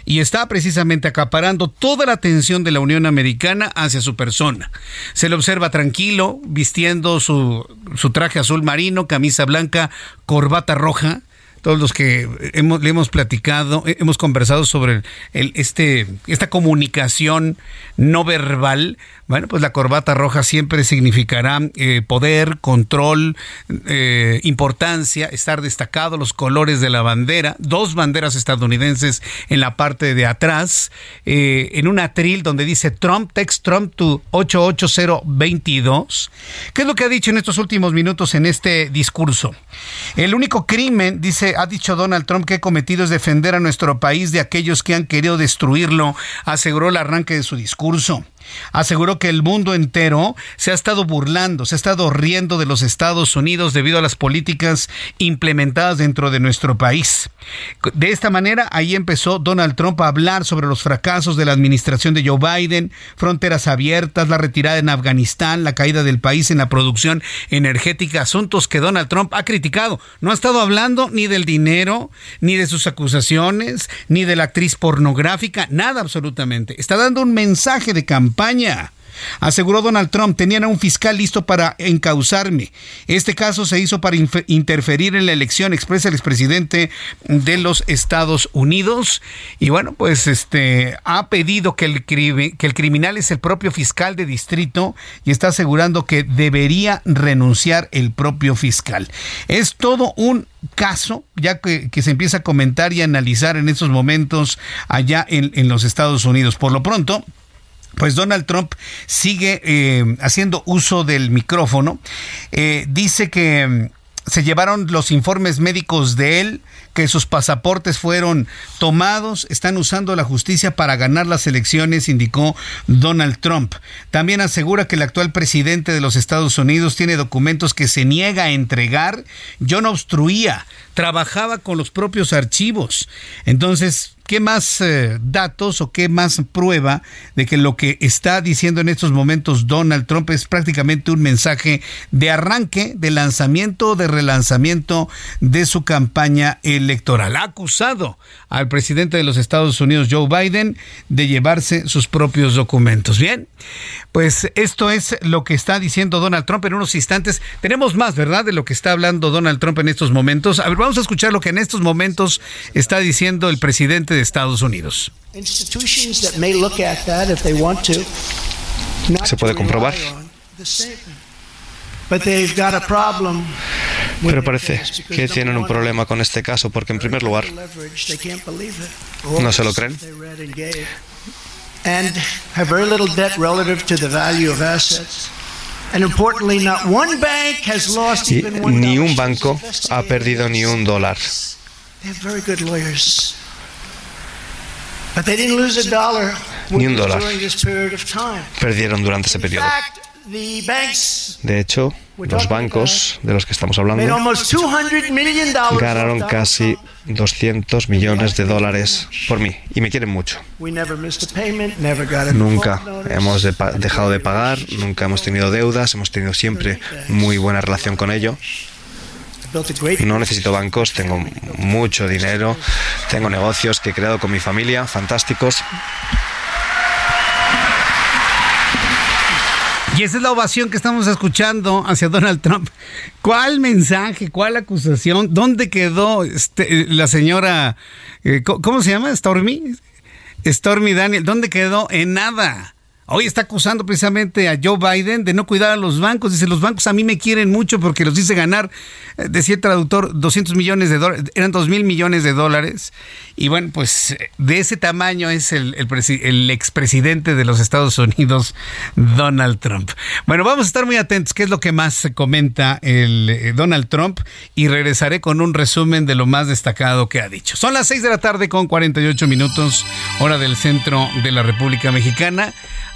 y está precisamente acaparando toda la atención de la Unión Americana hacia su persona. Se le observa tranquilo, vistiendo su, su traje azul marino, camisa blanca, corbata roja, todos los que hemos, le hemos platicado, eh, hemos conversado sobre este, esta comunicación no verbal, bueno, pues la corbata roja siempre significará eh, poder, control, eh, importancia, estar destacado, los colores de la bandera, dos banderas estadounidenses en la parte de atrás, en un atril donde dice Trump, text Trump to 88022. ¿Qué es lo que ha dicho en estos últimos minutos en este discurso? El único crimen, dice ha dicho Donald Trump que he cometido es defender a nuestro país de aquellos que han querido destruirlo, aseguró el arranque de su discurso. Aseguró que el mundo entero se ha estado burlando, se ha estado riendo de los Estados Unidos debido a las políticas implementadas dentro de nuestro país. De esta manera, ahí empezó Donald Trump a hablar sobre los fracasos de la administración de Joe Biden, fronteras abiertas, la retirada en Afganistán, la caída del país en la producción energética, asuntos que Donald Trump ha criticado. No ha estado hablando ni del dinero, ni de sus acusaciones, ni de la actriz pornográfica, nada absolutamente. Está dando un mensaje de campaña España. Aseguró Donald Trump, tenían a un fiscal listo para encausarme. Este caso se hizo para interferir en la elección, expresa el expresidente de los Estados Unidos. Y bueno, pues este ha pedido que el, que el criminal es el propio fiscal de distrito y está asegurando que debería renunciar el propio fiscal. Es todo un caso, ya que, se empieza a comentar y analizar en estos momentos allá en los Estados Unidos. Por lo pronto, pues Donald Trump sigue eh, haciendo uso del micrófono. Eh, dice que mm, se llevaron los informes médicos de él, que sus pasaportes fueron tomados, están usando la justicia para ganar las elecciones, indicó Donald Trump. También asegura que el actual presidente de los Estados Unidos tiene documentos que se niega a entregar. Yo no obstruía, trabajaba con los propios archivos. Entonces, ¿Qué más eh, datos o qué más prueba de que lo que está diciendo en estos momentos Donald Trump es prácticamente un mensaje de arranque, de lanzamiento, de relanzamiento de su campaña electoral? Ha acusado al presidente de los Estados Unidos, Joe Biden, de llevarse sus propios documentos. Bien, pues esto es lo que está diciendo Donald Trump en unos instantes. Tenemos más, ¿verdad?, de lo que está hablando Donald Trump en estos momentos. A ver, vamos a escuchar lo que en estos momentos está diciendo el presidente de Estados Unidos. Se puede comprobar. Pero parece que tienen un problema con este caso porque, en primer lugar, no se lo creen. Y ni un banco ha perdido ni un dólar. Ni un dólar perdieron durante ese periodo. De hecho, los bancos de los que estamos hablando ganaron casi 200 millones de dólares por mí y me quieren mucho. Nunca hemos dejado de pagar, nunca hemos tenido deudas, hemos tenido siempre muy buena relación con ello. No necesito bancos, tengo mucho dinero, tengo negocios que he creado con mi familia, fantásticos. Y esa es la ovación que estamos escuchando hacia Donald Trump. ¿Cuál mensaje? ¿Cuál acusación? ¿Dónde quedó este, la señora, eh, ¿cómo se llama? Stormy. Stormy Daniel. ¿Dónde quedó? En nada. Hoy está acusando precisamente a Joe Biden de no cuidar a los bancos. Dice, los bancos a mí me quieren mucho porque los hice ganar, eh, decía el traductor, 200 millones de dólares, eran 2 mil millones de dólares. Y bueno, pues de ese tamaño es el, el, expresidente de los Estados Unidos, Donald Trump. Bueno, vamos a estar muy atentos, qué es lo que más comenta el eh, Donald Trump y regresaré con un resumen de lo más destacado que ha dicho. Son las 6 de la tarde con 48 minutos, hora del centro de la República Mexicana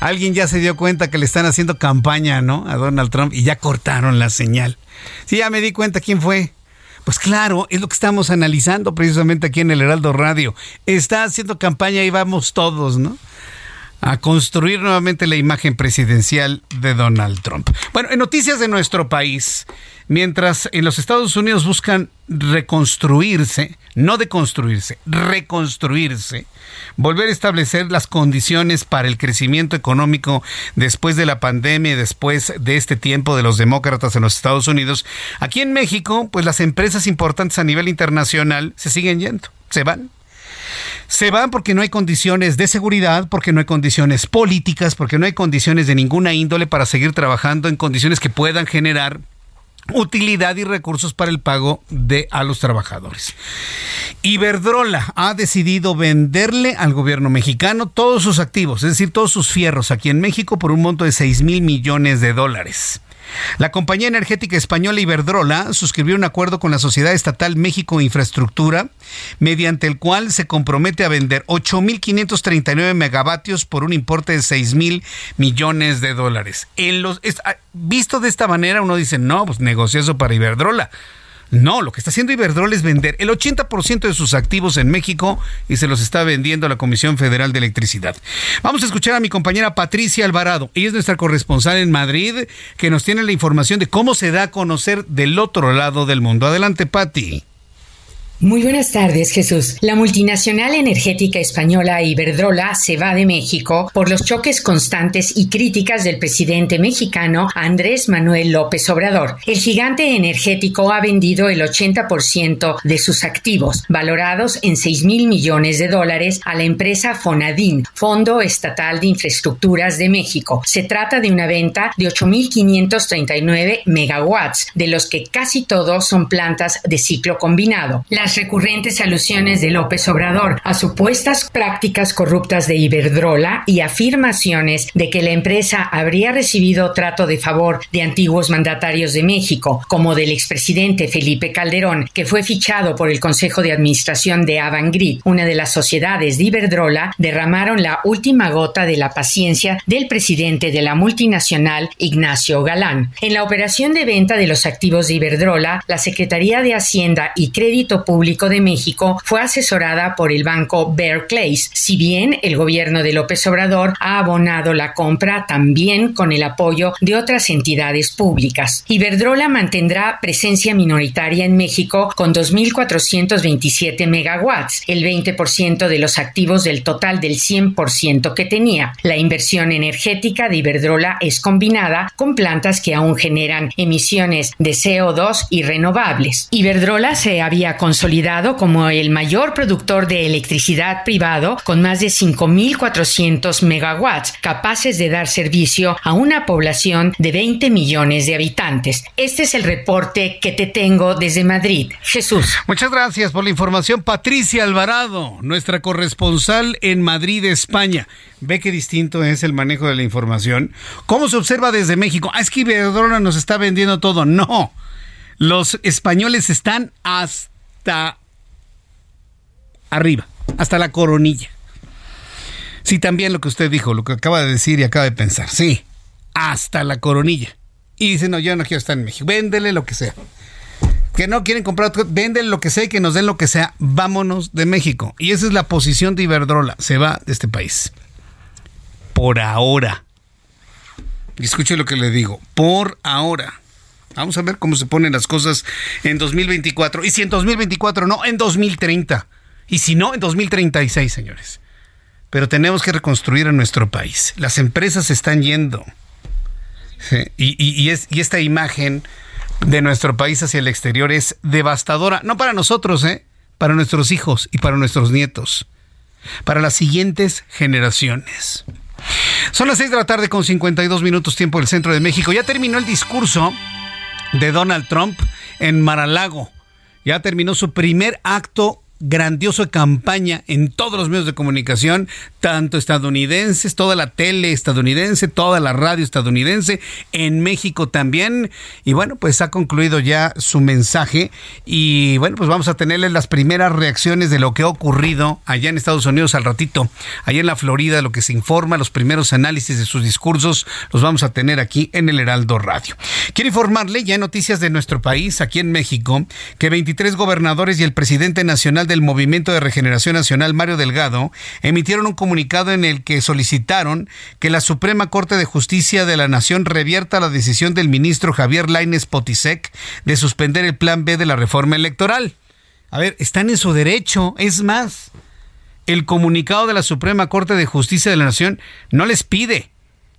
alguien ya se dio cuenta que le están haciendo campaña, ¿no? A Donald Trump y ya cortaron la señal. Sí, ya me di cuenta quién fue. Pues claro, es lo que estamos analizando precisamente aquí en el Heraldo Radio. Está haciendo campaña y vamos todos, ¿no? a construir nuevamente la imagen presidencial de Donald Trump. Bueno, en noticias de nuestro país, mientras en los Estados Unidos buscan reconstruirse, no deconstruirse, reconstruirse, volver a establecer las condiciones para el crecimiento económico después de la pandemia y después de este tiempo de los demócratas en los Estados Unidos, aquí en México, pues las empresas importantes a nivel internacional se siguen yendo, se van. Se van porque no hay condiciones de seguridad, porque no hay condiciones políticas, porque no hay condiciones de ninguna índole para seguir trabajando en condiciones que puedan generar utilidad y recursos para el pago de a los trabajadores. Iberdrola ha decidido venderle al gobierno mexicano todos sus activos, es decir, todos sus fierros aquí en México por un monto de 6 mil millones de dólares. La compañía energética española Iberdrola suscribió un acuerdo con la Sociedad Estatal México Infraestructura, mediante el cual se compromete a vender 8.539 megavatios por un importe de 6 mil millones de dólares. En los, ah, visto de esta manera, uno dice, no, pues negoció eso para Iberdrola. No, lo que está haciendo Iberdrola es vender el 80% de sus activos en México y se los está vendiendo a la Comisión Federal de Electricidad. Vamos a escuchar a mi compañera Patricia Alvarado. Ella es nuestra corresponsal en Madrid, que nos tiene la información de cómo se da a conocer del otro lado del mundo. Adelante, Pati. Muy buenas tardes, Jesús. La multinacional energética española Iberdrola se va de México por los choques constantes y críticas del presidente mexicano Andrés Manuel López Obrador. El gigante energético ha vendido el 80% de sus activos, valorados en 6 mil millones de dólares, a la empresa Fonadin, Fondo Estatal de Infraestructuras de México. Se trata de una venta de 8.539 megawatts, de los que casi todos son plantas de ciclo combinado. Las recurrentes alusiones de López Obrador a supuestas prácticas corruptas de Iberdrola y afirmaciones de que la empresa habría recibido trato de favor de antiguos mandatarios de México, como del expresidente Felipe Calderón, que fue fichado por el Consejo de Administración de Avangrid, una de las sociedades de Iberdrola, derramaron la última gota de la paciencia del presidente de la multinacional, Ignacio Galán. En la operación de venta de los activos de Iberdrola, la Secretaría de Hacienda y Crédito Público de México fue asesorada por el banco Barclays, si bien el gobierno de López Obrador ha abonado la compra también con el apoyo de otras entidades públicas. Iberdrola mantendrá presencia minoritaria en México con 2.427 megawatts, el 20% de los activos del total del 100% que tenía. La inversión energética de Iberdrola es combinada con plantas que aún generan emisiones de CO2 y renovables. Iberdrola se había consolidado como el mayor productor de electricidad privado con más de 5.400 megawatts, capaces de dar servicio a una población de 20 millones de habitantes. Este es el reporte que te tengo desde Madrid. Jesús. Muchas gracias por la información. Patricia Alvarado, nuestra corresponsal en Madrid, España. Ve qué distinto es el manejo de la información. ¿Cómo se observa desde México? Ah, es que Iberdrola nos está vendiendo todo. No. Los españoles están hasta arriba, hasta la coronilla. Sí, también lo que usted dijo, lo que acaba de decir y acaba de pensar. Sí, hasta la coronilla. Y dice, no, yo no quiero estar en México. Véndele lo que sea. Que no quieren comprar, véndele lo que sea y que nos den lo que sea. Vámonos de México. Y esa es la posición de Iberdrola. Se va de este país. Por ahora. Escuche lo que le digo. Por ahora. Vamos a ver cómo se ponen las cosas en 2024. Y si en 2024 no, en 2030. Y si no, en 2036, señores. Pero tenemos que reconstruir a nuestro país. Las empresas están yendo. Y, es, y esta imagen de nuestro país hacia el exterior es devastadora. No para nosotros, ¿eh? Para nuestros hijos y para nuestros nietos. Para las siguientes generaciones. Son las 6 de la tarde con 52 minutos tiempo del centro de México. Ya terminó el discurso de Donald Trump en Maralago. Ya terminó su primer acto grandiosa campaña en todos los medios de comunicación, tanto estadounidenses, toda la tele estadounidense, toda la radio estadounidense, en México también. Y bueno, pues ha concluido ya su mensaje y bueno, pues vamos a tenerle las primeras reacciones de lo que ha ocurrido allá en Estados Unidos al ratito, allá en la Florida, lo que se informa, los primeros análisis de sus discursos, los vamos a tener aquí en el Heraldo Radio. Quiero informarle ya noticias de nuestro país, aquí en México, que 23 gobernadores y el presidente nacional del Movimiento de Regeneración Nacional, Mario Delgado, emitieron un comunicado en el que solicitaron que la Suprema Corte de Justicia de la Nación revierta la decisión del ministro Javier Laines Potisek de suspender el plan B de la reforma electoral. A ver, están en su derecho. Es más, el comunicado de la Suprema Corte de Justicia de la Nación no les pide,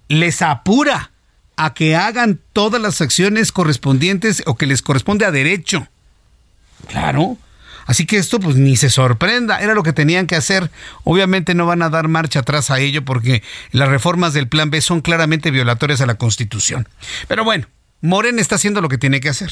les apura a que hagan todas las acciones correspondientes o que les corresponde a derecho. Claro. Así que esto pues ni se sorprenda, era lo que tenían que hacer. Obviamente no van a dar marcha atrás a ello porque las reformas del Plan B son claramente violatorias a la Constitución. Pero bueno, Morena está haciendo lo que tiene que hacer.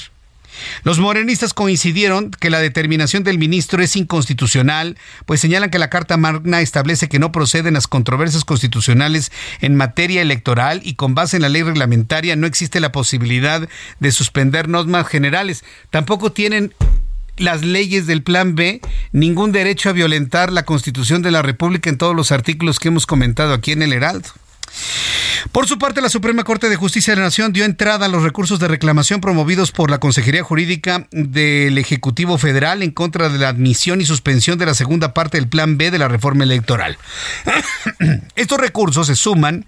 Los morenistas coincidieron que la determinación del ministro es inconstitucional, pues señalan que la Carta Magna establece que no proceden las controversias constitucionales en materia electoral y con base en la ley reglamentaria no existe la posibilidad de suspender normas generales. Tampoco tienen las leyes del Plan B ningún derecho a violentar la Constitución de la República en todos los artículos que hemos comentado aquí en el Heraldo. Por su parte, la Suprema Corte de Justicia de la Nación dio entrada a los recursos de reclamación promovidos por la Consejería Jurídica del Ejecutivo Federal en contra de la admisión y suspensión de la segunda parte del Plan B de la reforma electoral. Estos recursos se suman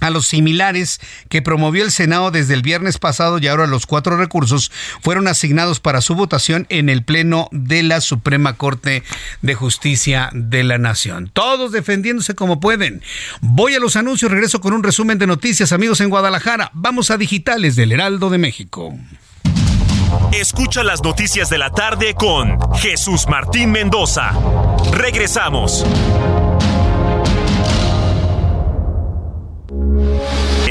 a los similares que promovió el Senado desde el viernes pasado y ahora los cuatro recursos fueron asignados para su votación en el Pleno de la Suprema Corte de Justicia de la Nación. Todos defendiéndose como pueden. Voy a los anuncios, regreso con un resumen de noticias, amigos en Guadalajara. Vamos a Digitales del Heraldo de México. Escucha las noticias de la tarde con Jesús Martín Mendoza. Regresamos.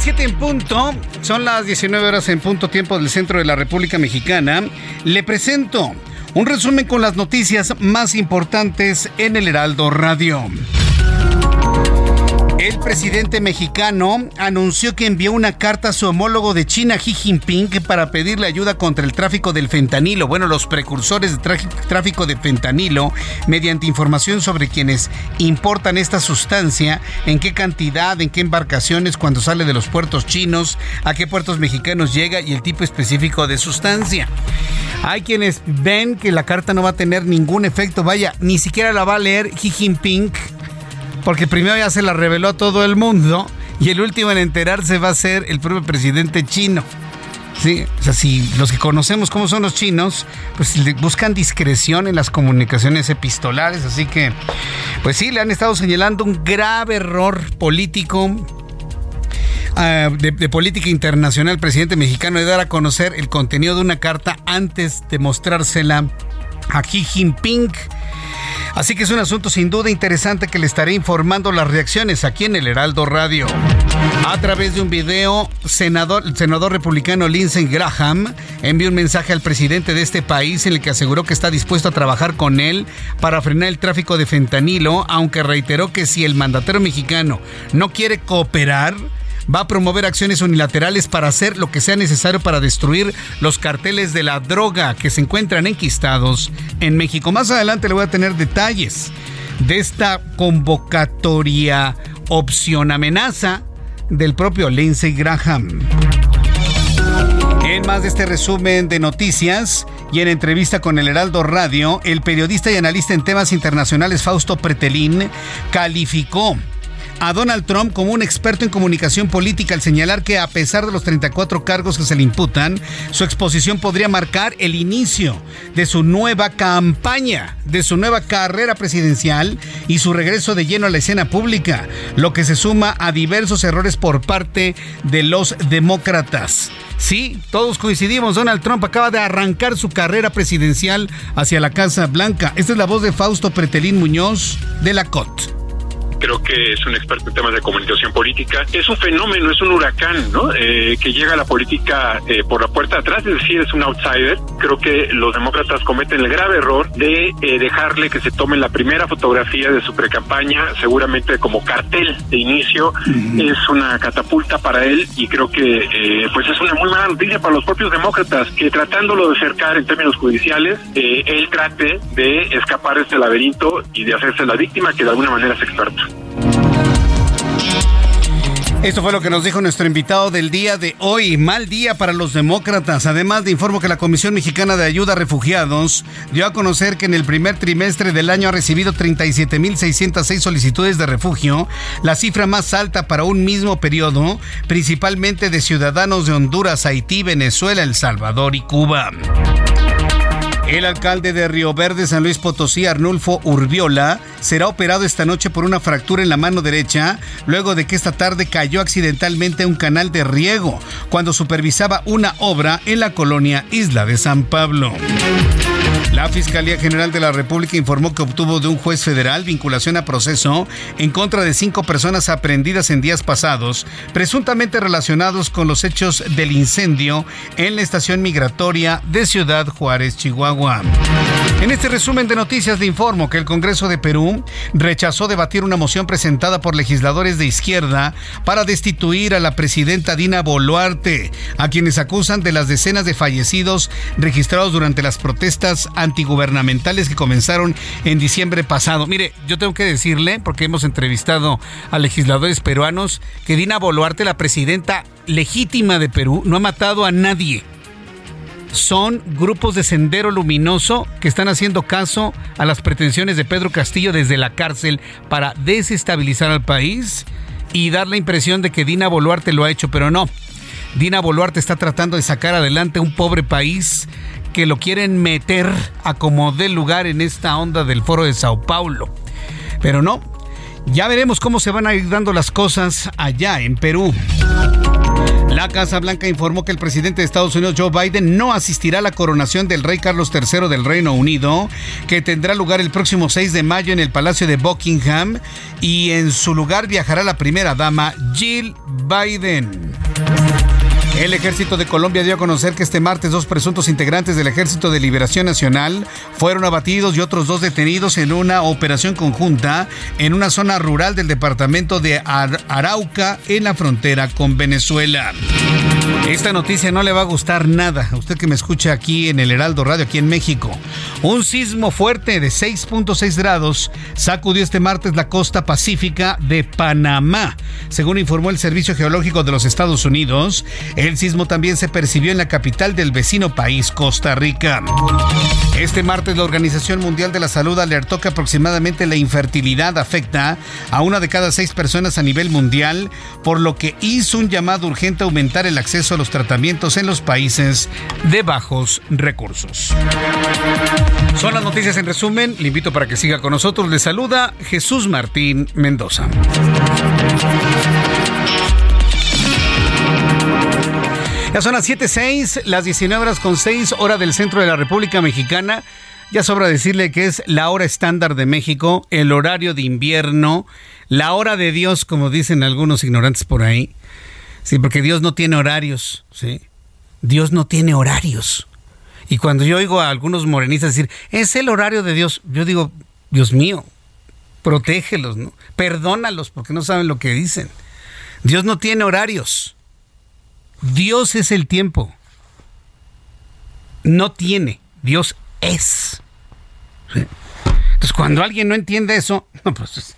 Las 7 en punto, son las 19 horas en punto tiempo del centro de la República Mexicana. Le presento un resumen con las noticias más importantes en el Heraldo Radio. El presidente mexicano anunció que envió una carta a su homólogo de China, Xi Jinping, para pedirle ayuda contra el tráfico del fentanilo. Bueno, los precursores de tráfico de fentanilo, mediante información sobre quienes importan esta sustancia, en qué cantidad, en qué embarcaciones, cuando sale de los puertos chinos, a qué puertos mexicanos llega y el tipo específico de sustancia. Hay quienes ven que la carta no va a tener ningún efecto, vaya, ni siquiera la va a leer Xi Jinping porque primero ya se la reveló a todo el mundo y el último en enterarse va a ser el propio presidente chino. O sea, si los que conocemos cómo son los chinos, pues buscan discreción en las comunicaciones epistolares, así que, pues sí, le han estado señalando un grave error político ah, de, de, política internacional presidente mexicano de dar a conocer el contenido de una carta antes de mostrársela a Xi Jinping. Así que es un asunto sin duda interesante que le estaré informando las reacciones aquí en el Heraldo Radio. A través de un video, senador, el senador republicano Lindsey Graham envió un mensaje al presidente de este país en el que aseguró que está dispuesto a trabajar con él para frenar el tráfico de fentanilo, aunque reiteró que si el mandatario mexicano no quiere cooperar, va a promover acciones unilaterales para hacer lo que sea necesario para destruir los carteles de la droga que se encuentran enquistados en México. Más adelante le voy a tener detalles de esta convocatoria opción amenaza del propio Lindsey Graham. En más de este resumen de noticias y en entrevista con el Heraldo Radio, el periodista y analista en temas internacionales Fausto Pretelín calificó a Donald Trump como un experto en comunicación política al señalar que a pesar de los 34 cargos que se le imputan, su exposición podría marcar el inicio de su nueva campaña, de su nueva carrera presidencial y su regreso de lleno a la escena pública, lo que se suma a diversos errores por parte de los demócratas. Sí, todos coincidimos. Donald Trump acaba de arrancar su carrera presidencial hacia la Casa Blanca. Esta es la voz de Fausto Pretelín Muñoz de la COT creo que es un experto en temas de comunicación política. Es un fenómeno, es un huracán, ¿no? Eh, que llega a la política eh, por la puerta de atrás, es decir, es un outsider. Creo que los demócratas cometen el grave error de eh, dejarle que se tome la primera fotografía de su precampaña, seguramente como cartel de inicio. Es una catapulta para él y creo que pues es una muy mala noticia para los propios demócratas que tratándolo de cercar en términos judiciales, él trate de escapar de este laberinto y de hacerse la víctima que de alguna manera es experto. Esto fue lo que nos dijo nuestro invitado del día de hoy. Mal día para los demócratas. Además, de informo que la Comisión Mexicana de Ayuda a Refugiados dio a conocer que en el primer trimestre del año ha recibido 37.606 solicitudes de refugio, la cifra más alta para un mismo periodo, principalmente de ciudadanos de Honduras, Haití, Venezuela, El Salvador y Cuba. El alcalde de Río Verde, San Luis Potosí, Arnulfo Urbiola, será operado esta noche por una fractura en la mano derecha, luego de que esta tarde cayó accidentalmente un canal de riego cuando supervisaba una obra en la colonia Isla de San Pablo. La Fiscalía General de la República informó que obtuvo de un juez federal vinculación a proceso en contra de cinco personas aprendidas en días pasados, presuntamente relacionados con los hechos del incendio en la estación migratoria de Ciudad Juárez, Chihuahua. En este resumen de noticias le informo que el Congreso de Perú rechazó debatir una moción presentada por legisladores de izquierda para destituir a la presidenta Dina Boluarte, a quienes acusan de las decenas de fallecidos registrados durante las protestas antigubernamentales que comenzaron en diciembre pasado. Mire, yo tengo que decirle, porque hemos entrevistado a legisladores peruanos, que Dina Boluarte, la presidenta legítima de Perú, no ha matado a nadie. Son grupos de Sendero Luminoso que están haciendo caso a las pretensiones de Pedro Castillo desde la cárcel para desestabilizar al país y dar la impresión de que Dina Boluarte lo ha hecho, pero no. Dina Boluarte está tratando de sacar adelante un pobre país que lo quieren meter a como dé lugar en esta onda del foro de Sao Paulo. Pero no, ya veremos cómo se van a ir dando las cosas allá en Perú. La Casa Blanca informó que el presidente de Estados Unidos, Joe Biden, no asistirá a la coronación del rey Carlos III del Reino Unido, que tendrá lugar el próximo 6 de mayo en el Palacio de Buckingham, y en su lugar viajará la primera dama, Jill Biden. El ejército de Colombia dio a conocer que este martes dos presuntos integrantes del Ejército de Liberación Nacional fueron abatidos y otros dos detenidos en una operación conjunta en una zona rural del departamento de Arauca en la frontera con Venezuela. Esta noticia no le va a gustar nada a usted que me escucha aquí en el Heraldo Radio, aquí en México. Un sismo fuerte de 6.6 grados sacudió este martes la costa pacífica de Panamá. Según informó el Servicio Geológico de los Estados Unidos, el sismo también se percibió en la capital del vecino país, Costa Rica. Este martes la Organización Mundial de la Salud alertó que aproximadamente la infertilidad afecta a una de cada seis personas a nivel mundial, por lo que hizo un llamado urgente a aumentar el acceso a los tratamientos en los países de bajos recursos. Son las noticias en resumen. Le invito para que siga con nosotros. Le saluda Jesús Martín Mendoza. Ya son las 7.06, las 19 horas con 6, hora del centro de la República Mexicana. Ya sobra decirle que es la hora estándar de México, el horario de invierno, la hora de Dios, como dicen algunos ignorantes por ahí. Sí, porque Dios no tiene horarios, ¿sí? Dios no tiene horarios. Y cuando yo oigo a algunos morenistas decir, es el horario de Dios, yo digo, Dios mío, protégelos, ¿no? Perdónalos porque no saben lo que dicen. Dios no tiene horarios. Dios es el tiempo. No tiene, Dios es. Entonces, cuando alguien no entiende eso, pues,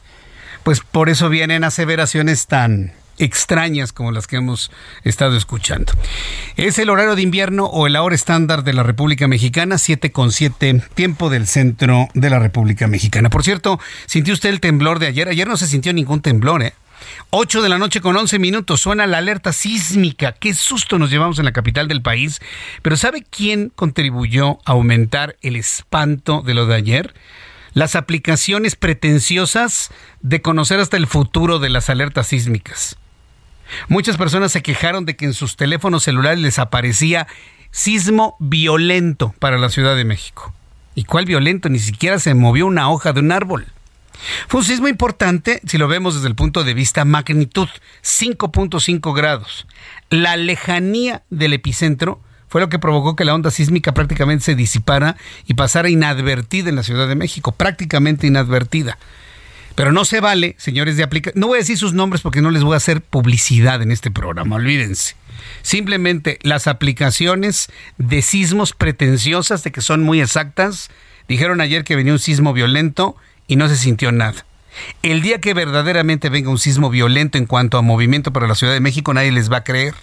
pues por eso vienen aseveraciones tan extrañas como las que hemos estado escuchando. Es el horario de invierno o el hora estándar de la República Mexicana, 7 con 7, tiempo del centro de la República Mexicana. Por cierto, ¿sintió usted el temblor de ayer? Ayer no se sintió ningún temblor, ¿eh? 8 de la noche con 11 minutos suena la alerta sísmica. Qué susto nos llevamos en la capital del país. Pero ¿sabe quién contribuyó a aumentar el espanto de lo de ayer? Las aplicaciones pretenciosas de conocer hasta el futuro de las alertas sísmicas. Muchas personas se quejaron de que en sus teléfonos celulares les aparecía sismo violento para la Ciudad de México. ¿Y cuál violento? Ni siquiera se movió una hoja de un árbol. Fue un sismo importante si lo vemos desde el punto de vista magnitud, 5.5 grados. La lejanía del epicentro fue lo que provocó que la onda sísmica prácticamente se disipara y pasara inadvertida en la Ciudad de México, prácticamente inadvertida. Pero no se vale, señores de aplicación. No voy a decir sus nombres porque no les voy a hacer publicidad en este programa, olvídense. Simplemente las aplicaciones de sismos pretenciosas, de que son muy exactas, dijeron ayer que venía un sismo violento y no se sintió nada. El día que verdaderamente venga un sismo violento en cuanto a movimiento para la Ciudad de México, nadie les va a creer.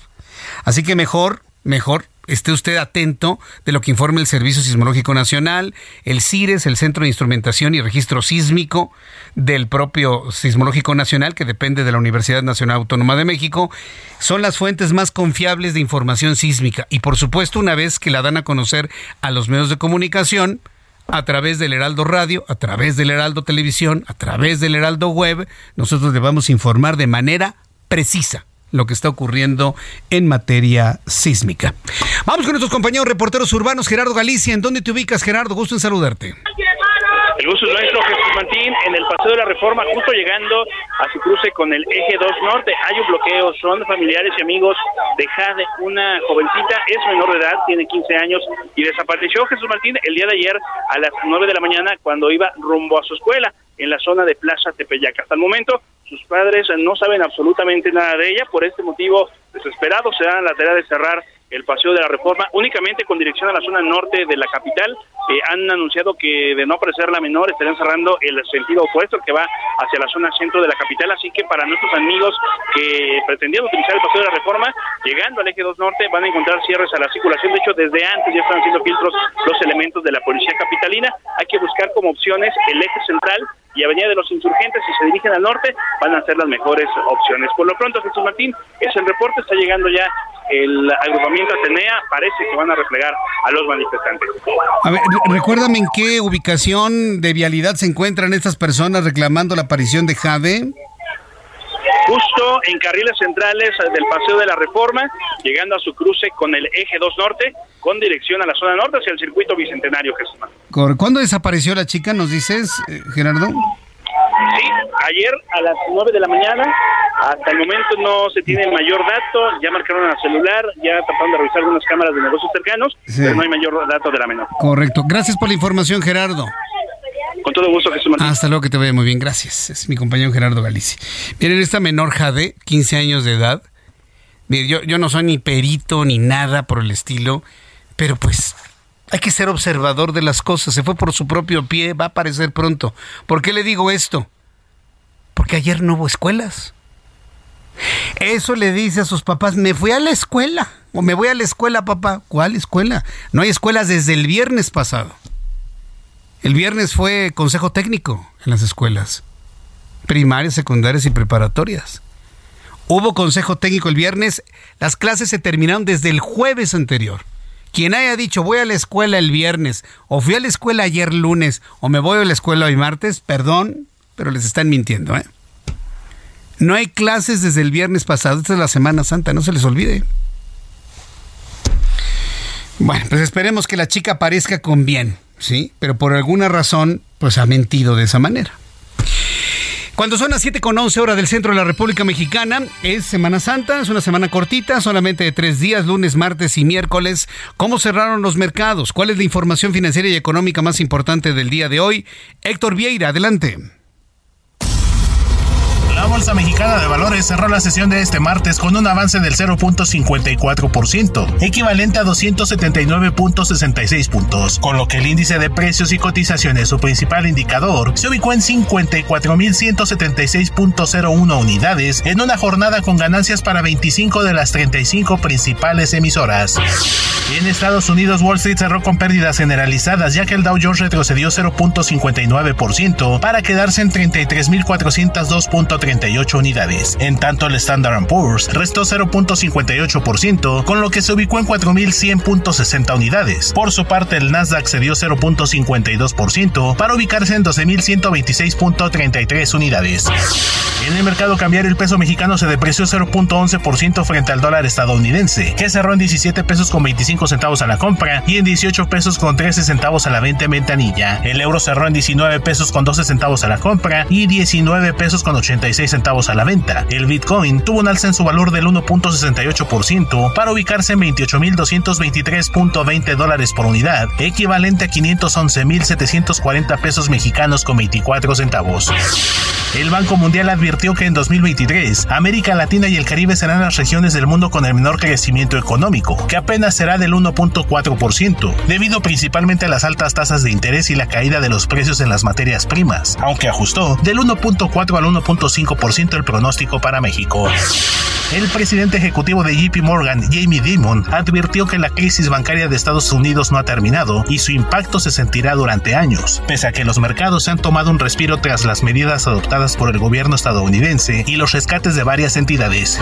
Así que mejor, mejor esté usted atento de lo que informe el Servicio Sismológico Nacional, el CIRES, el Centro de Instrumentación y Registro Sísmico del propio Sismológico Nacional, que depende de la Universidad Nacional Autónoma de México, son las fuentes más confiables de información sísmica. Y por supuesto, una vez que la dan a conocer a los medios de comunicación, a través del Heraldo Radio, a través del Heraldo Televisión, a través del Heraldo Web, nosotros le vamos a informar de manera precisa lo que está ocurriendo en materia sísmica. Vamos con nuestros compañeros reporteros urbanos, Gerardo Galicia. ¿En dónde te ubicas, Gerardo? Gusto en saludarte. El es nuestro, Jesús Martín, en el Paseo de la Reforma, justo llegando a su cruce con el Eje 2 Norte. Hay un bloqueo, son familiares y amigos de Jade, una jovencita, es menor de edad, tiene 15 años y desapareció Jesús Martín el día de ayer a las 9 de la mañana cuando iba rumbo a su escuela en la zona de Plaza Tepeyac. Hasta el momento, sus padres no saben absolutamente nada de ella, por este motivo, desesperados, se dan la tarea de cerrar el paseo de la reforma únicamente con dirección a la zona norte de la capital. Eh, han anunciado que de no aparecer la menor estarían cerrando el sentido opuesto que va hacia la zona centro de la capital. Así que para nuestros amigos que pretendían utilizar el paseo de la reforma, llegando al eje 2 norte, van a encontrar cierres a la circulación. De hecho, desde antes ya están haciendo filtros los elementos de la policía capitalina. Hay que buscar como opciones el eje central y Avenida de los Insurgentes, si se dirigen al norte, van a ser las mejores opciones. Por lo pronto, Jesús Martín, es el reporte, está llegando ya el agrupamiento Atenea, parece que van a replegar a los manifestantes. A ver, recuérdame en qué ubicación de vialidad se encuentran estas personas reclamando la aparición de Jade justo en carriles centrales del Paseo de la Reforma, llegando a su cruce con el eje 2 norte, con dirección a la zona norte hacia el circuito bicentenario Jesús. ¿Cuándo desapareció la chica, nos dices, eh, Gerardo? Sí, ayer a las 9 de la mañana, hasta el momento no se tiene mayor dato, ya marcaron el celular, ya trataron de revisar algunas cámaras de negocios cercanos, pero no hay mayor dato de la menor. Correcto, gracias por la información Gerardo. Con todo gusto, Jesús Martín. Hasta luego, que te vaya muy bien. Gracias. Es mi compañero Gerardo Galicia. Miren, esta menor Jade, 15 años de edad. yo, yo no soy ni perito ni nada por el estilo, pero pues hay que ser observador de las cosas. Se fue por su propio pie, va a aparecer pronto. ¿Por qué le digo esto? Porque ayer no hubo escuelas. Eso le dice a sus papás, me fui a la escuela. O me voy a la escuela, papá. ¿Cuál escuela? No hay escuelas desde el viernes pasado. El viernes fue consejo técnico en las escuelas, primarias, secundarias y preparatorias. Hubo consejo técnico el viernes, las clases se terminaron desde el jueves anterior. Quien haya dicho voy a la escuela el viernes, o fui a la escuela ayer lunes, o me voy a la escuela hoy martes, perdón, pero les están mintiendo, ¿eh? No hay clases desde el viernes pasado, esta es la Semana Santa, no se les olvide. Bueno, pues esperemos que la chica aparezca con bien. ¿Sí? Pero por alguna razón, pues ha mentido de esa manera. Cuando son las 7 con 11 horas del centro de la República Mexicana, es Semana Santa, es una semana cortita, solamente de tres días, lunes, martes y miércoles. ¿Cómo cerraron los mercados? ¿Cuál es la información financiera y económica más importante del día de hoy? Héctor Vieira, adelante. La Bolsa Mexicana de Valores cerró la sesión de este martes con un avance del 0.54%, equivalente a 279.66 puntos, con lo que el índice de precios y cotizaciones, su principal indicador, se ubicó en 54.176.01 unidades en una jornada con ganancias para 25 de las 35 principales emisoras. En Estados Unidos, Wall Street cerró con pérdidas generalizadas, ya que el Dow Jones retrocedió 0.59% para quedarse en 33.402.38 unidades. En tanto, el Standard Poor's restó 0.58%, con lo que se ubicó en 4.100.60 unidades. Por su parte, el Nasdaq cedió 0.52% para ubicarse en 12.126.33 unidades. En el mercado cambiario, el peso mexicano se depreció 0.11% frente al dólar estadounidense, que cerró en 17 pesos con 25 centavos a la compra y en 18 pesos con 13 centavos a la venta en ventanilla. El euro cerró en 19 pesos con 12 centavos a la compra y 19 pesos con 86 centavos a la venta. El Bitcoin tuvo un alza en su valor del 1.68% para ubicarse en 28.223.20 dólares por unidad, equivalente a 511.740 pesos mexicanos con 24 centavos. El Banco Mundial advirtió que en 2023 América Latina y el Caribe serán las regiones del mundo con el menor crecimiento económico, que apenas será del 1.4%, debido principalmente a las altas tasas de interés y la caída de los precios en las materias primas, aunque ajustó del 1.4 al 1.5% el pronóstico para México. El presidente ejecutivo de JP Morgan, Jamie Dimon, advirtió que la crisis bancaria de Estados Unidos no ha terminado y su impacto se sentirá durante años, pese a que los mercados se han tomado un respiro tras las medidas adoptadas por el gobierno estadounidense y los rescates de varias entidades.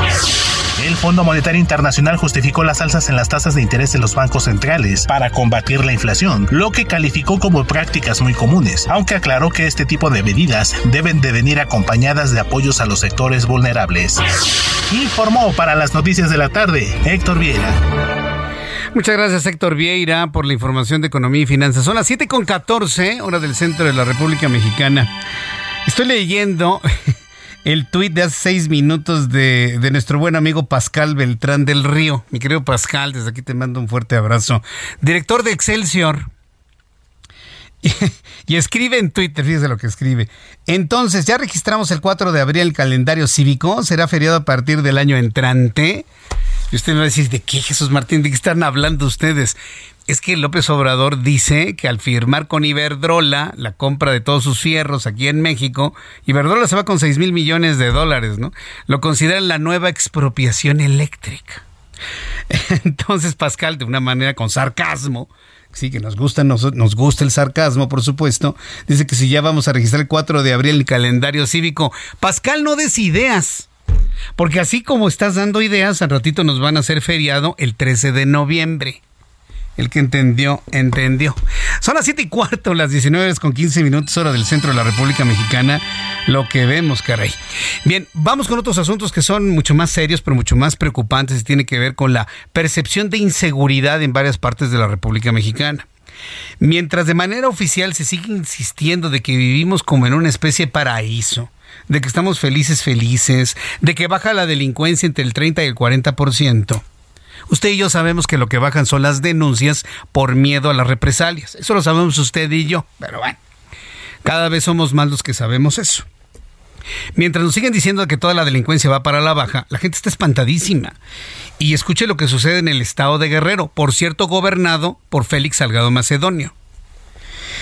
El Fondo Monetario Internacional justificó las alzas en las tasas de interés de los bancos centrales para combatir la inflación, lo que calificó como prácticas muy comunes, aunque aclaró que este tipo de medidas deben de venir acompañadas de apoyos a los sectores vulnerables. Informó para las noticias de la tarde Héctor Vieira. Muchas gracias Héctor Vieira por la información de economía y finanzas. Son las 7 con 14, hora del centro de la República Mexicana. Estoy leyendo el tuit de hace seis minutos de, de, nuestro buen amigo Pascal Beltrán del Río. Mi querido Pascal, desde aquí te mando un fuerte abrazo. Director de Excelsior. Y, escribe en Twitter, fíjese lo que escribe. Entonces, ya registramos el 4 de abril el calendario cívico, será feriado a partir del año entrante. Y usted me va a decir, ¿de qué Jesús Martín? ¿De qué están hablando ustedes? Es que López Obrador dice que al firmar con Iberdrola la compra de todos sus fierros aquí en México, Iberdrola se va con 6 mil millones de dólares, ¿no? Lo consideran la nueva expropiación eléctrica. Entonces Pascal, de una manera con sarcasmo, sí, que nos gusta, nos, nos, gusta el sarcasmo, por supuesto, dice que si ya vamos a registrar el 4 de abril el calendario cívico, Pascal, no des ideas. Porque así como estás dando ideas, al ratito nos van a hacer feriado el 13 de noviembre. El que entendió, entendió. Son las 7 y cuarto, las 19 con 15 minutos, hora del centro de la República Mexicana. Lo que vemos, caray. Bien, vamos con otros asuntos que son mucho más serios, pero mucho más preocupantes y tiene que ver con la percepción de inseguridad en varias partes de la República Mexicana. Mientras de manera oficial se sigue insistiendo de que vivimos como en una especie de paraíso, de que estamos felices, felices, de que baja la delincuencia entre el 30 y el 40%. Usted y yo sabemos que lo que bajan son las denuncias por miedo a las represalias. Eso lo sabemos usted y yo, pero bueno, cada vez somos más los que sabemos eso. Mientras nos siguen diciendo que toda la delincuencia va para la baja, la gente está espantadísima. Y escuche lo que sucede en el estado de Guerrero, por cierto, gobernado por Félix Salgado Macedonio.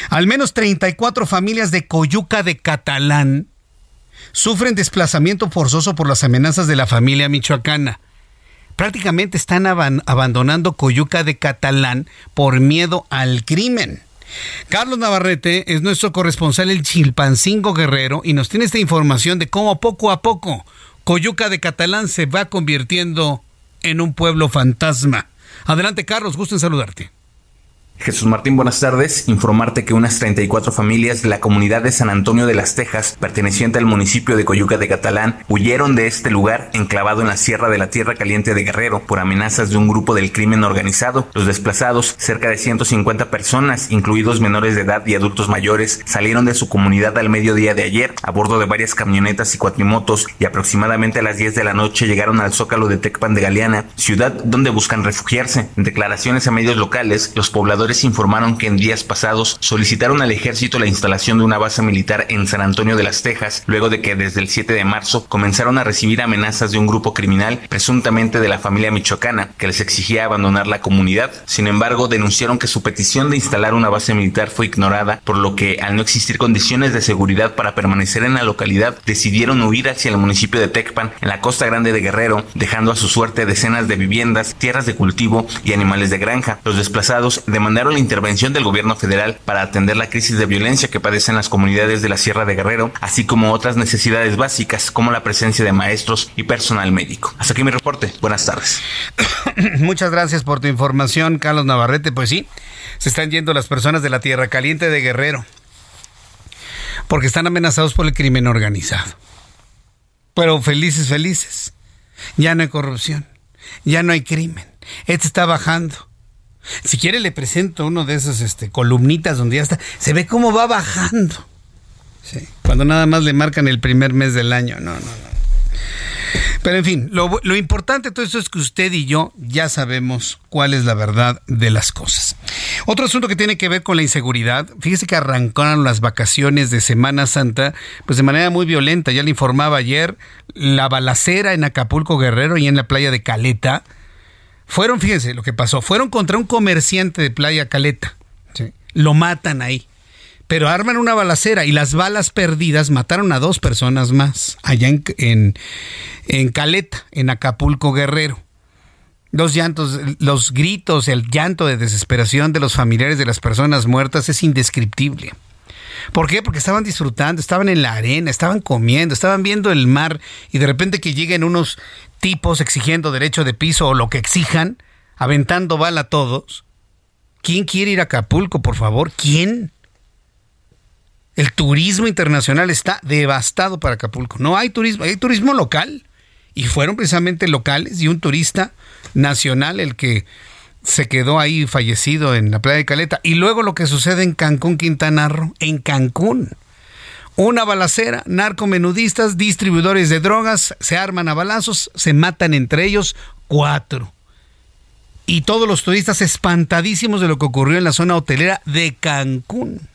Al menos 34 familias de Coyuca de Catalán sufren desplazamiento forzoso por las amenazas de la familia michoacana prácticamente están abandonando Coyuca de Catalán por miedo al crimen. Carlos Navarrete es nuestro corresponsal el Chilpancingo Guerrero y nos tiene esta información de cómo poco a poco Coyuca de Catalán se va convirtiendo en un pueblo fantasma. Adelante Carlos, gusto en saludarte. Jesús Martín, buenas tardes. Informarte que unas 34 familias de la comunidad de San Antonio de las Tejas, perteneciente al municipio de Coyuca de Catalán, huyeron de este lugar enclavado en la Sierra de la Tierra Caliente de Guerrero por amenazas de un grupo del crimen organizado. Los desplazados, cerca de 150 personas, incluidos menores de edad y adultos mayores, salieron de su comunidad al mediodía de ayer a bordo de varias camionetas y cuatrimotos y aproximadamente a las 10 de la noche llegaron al zócalo de Tecpan de Galeana, ciudad donde buscan refugiarse. En declaraciones a medios locales, los pobladores informaron que en días pasados solicitaron al ejército la instalación de una base militar en San Antonio de las Tejas, luego de que desde el 7 de marzo comenzaron a recibir amenazas de un grupo criminal, presuntamente de la familia michoacana, que les exigía abandonar la comunidad. Sin embargo, denunciaron que su petición de instalar una base militar fue ignorada, por lo que al no existir condiciones de seguridad para permanecer en la localidad, decidieron huir hacia el municipio de Tecpan, en la costa grande de Guerrero, dejando a su suerte decenas de viviendas, tierras de cultivo y animales de granja. Los desplazados demandaron la intervención del gobierno federal para atender la crisis de violencia que padecen las comunidades de la Sierra de Guerrero, así como otras necesidades básicas como la presencia de maestros y personal médico. Hasta aquí mi reporte. Buenas tardes. Muchas gracias por tu información, Carlos Navarrete. Pues sí, se están yendo las personas de la Tierra Caliente de Guerrero porque están amenazados por el crimen organizado. Pero felices, felices. Ya no hay corrupción, ya no hay crimen. Este está bajando. Si quiere le presento uno de esos este, columnitas donde ya está. Se ve cómo va bajando. cuando nada más le marcan el primer mes del año. No, no, no. Pero en fin, lo, importante de todo esto es que usted y yo ya sabemos cuál es la verdad de las cosas. Otro asunto que tiene que ver con la inseguridad, fíjese que arrancaron las vacaciones de Semana Santa, pues de manera muy violenta. Ya le informaba ayer, la balacera en Acapulco Guerrero y en la playa de Caleta. Fueron, fíjense lo que pasó, fueron contra un comerciante de playa Caleta. Lo matan ahí pero arman una balacera y las balas perdidas mataron a dos personas más allá en, en, Caleta, en Acapulco Guerrero. Los llantos, los gritos, el llanto de desesperación de los familiares de las personas muertas es indescriptible. ¿Por qué? Porque estaban disfrutando, estaban en la arena, estaban comiendo, estaban viendo el mar y de repente que lleguen unos tipos exigiendo derecho de piso o lo que exijan, aventando bala a todos. ¿Quién quiere ir a Acapulco, por favor? ¿Quién? El turismo internacional está devastado para Acapulco. No hay turismo, hay turismo local. Y fueron precisamente locales y un turista nacional el que se quedó ahí fallecido en la playa de Caleta. Y luego lo que sucede en Cancún, Quintana Roo, en Cancún. Una balacera, narcomenudistas, distribuidores de drogas, se arman a balazos, se matan entre ellos cuatro. Y todos los turistas espantadísimos de lo que ocurrió en la zona hotelera de Cancún.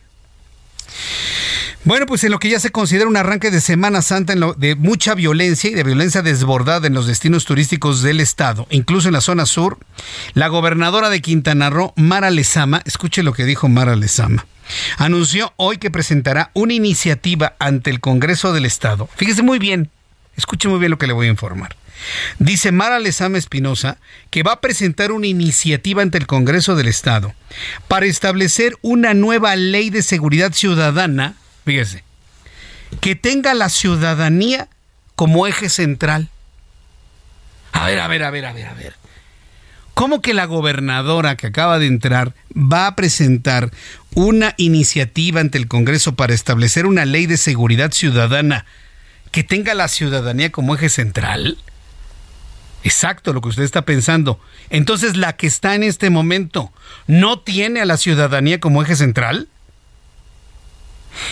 Bueno, pues en lo que ya se considera un arranque de Semana Santa de mucha violencia y de violencia desbordada en los destinos turísticos del estado, incluso en la zona sur, la gobernadora de Quintana Roo, Mara Lezama, escuche lo que dijo Mara Lezama, anunció hoy que presentará una iniciativa ante el Congreso del Estado. Fíjese muy bien, escuche muy bien lo que le voy a informar. Dice Mara Lezama Espinosa que va a presentar una iniciativa ante el Congreso del Estado para establecer una nueva ley de seguridad ciudadana fíjese, que tenga la ciudadanía como eje central. A ver, a ver, a ver, a ver, a ver. ¿Cómo que la gobernadora que acaba de entrar va a presentar una iniciativa ante el Congreso para establecer una ley de seguridad ciudadana que tenga la ciudadanía como eje central? Exacto, lo que usted está pensando. Entonces, la que está en este momento no tiene a la ciudadanía como eje central.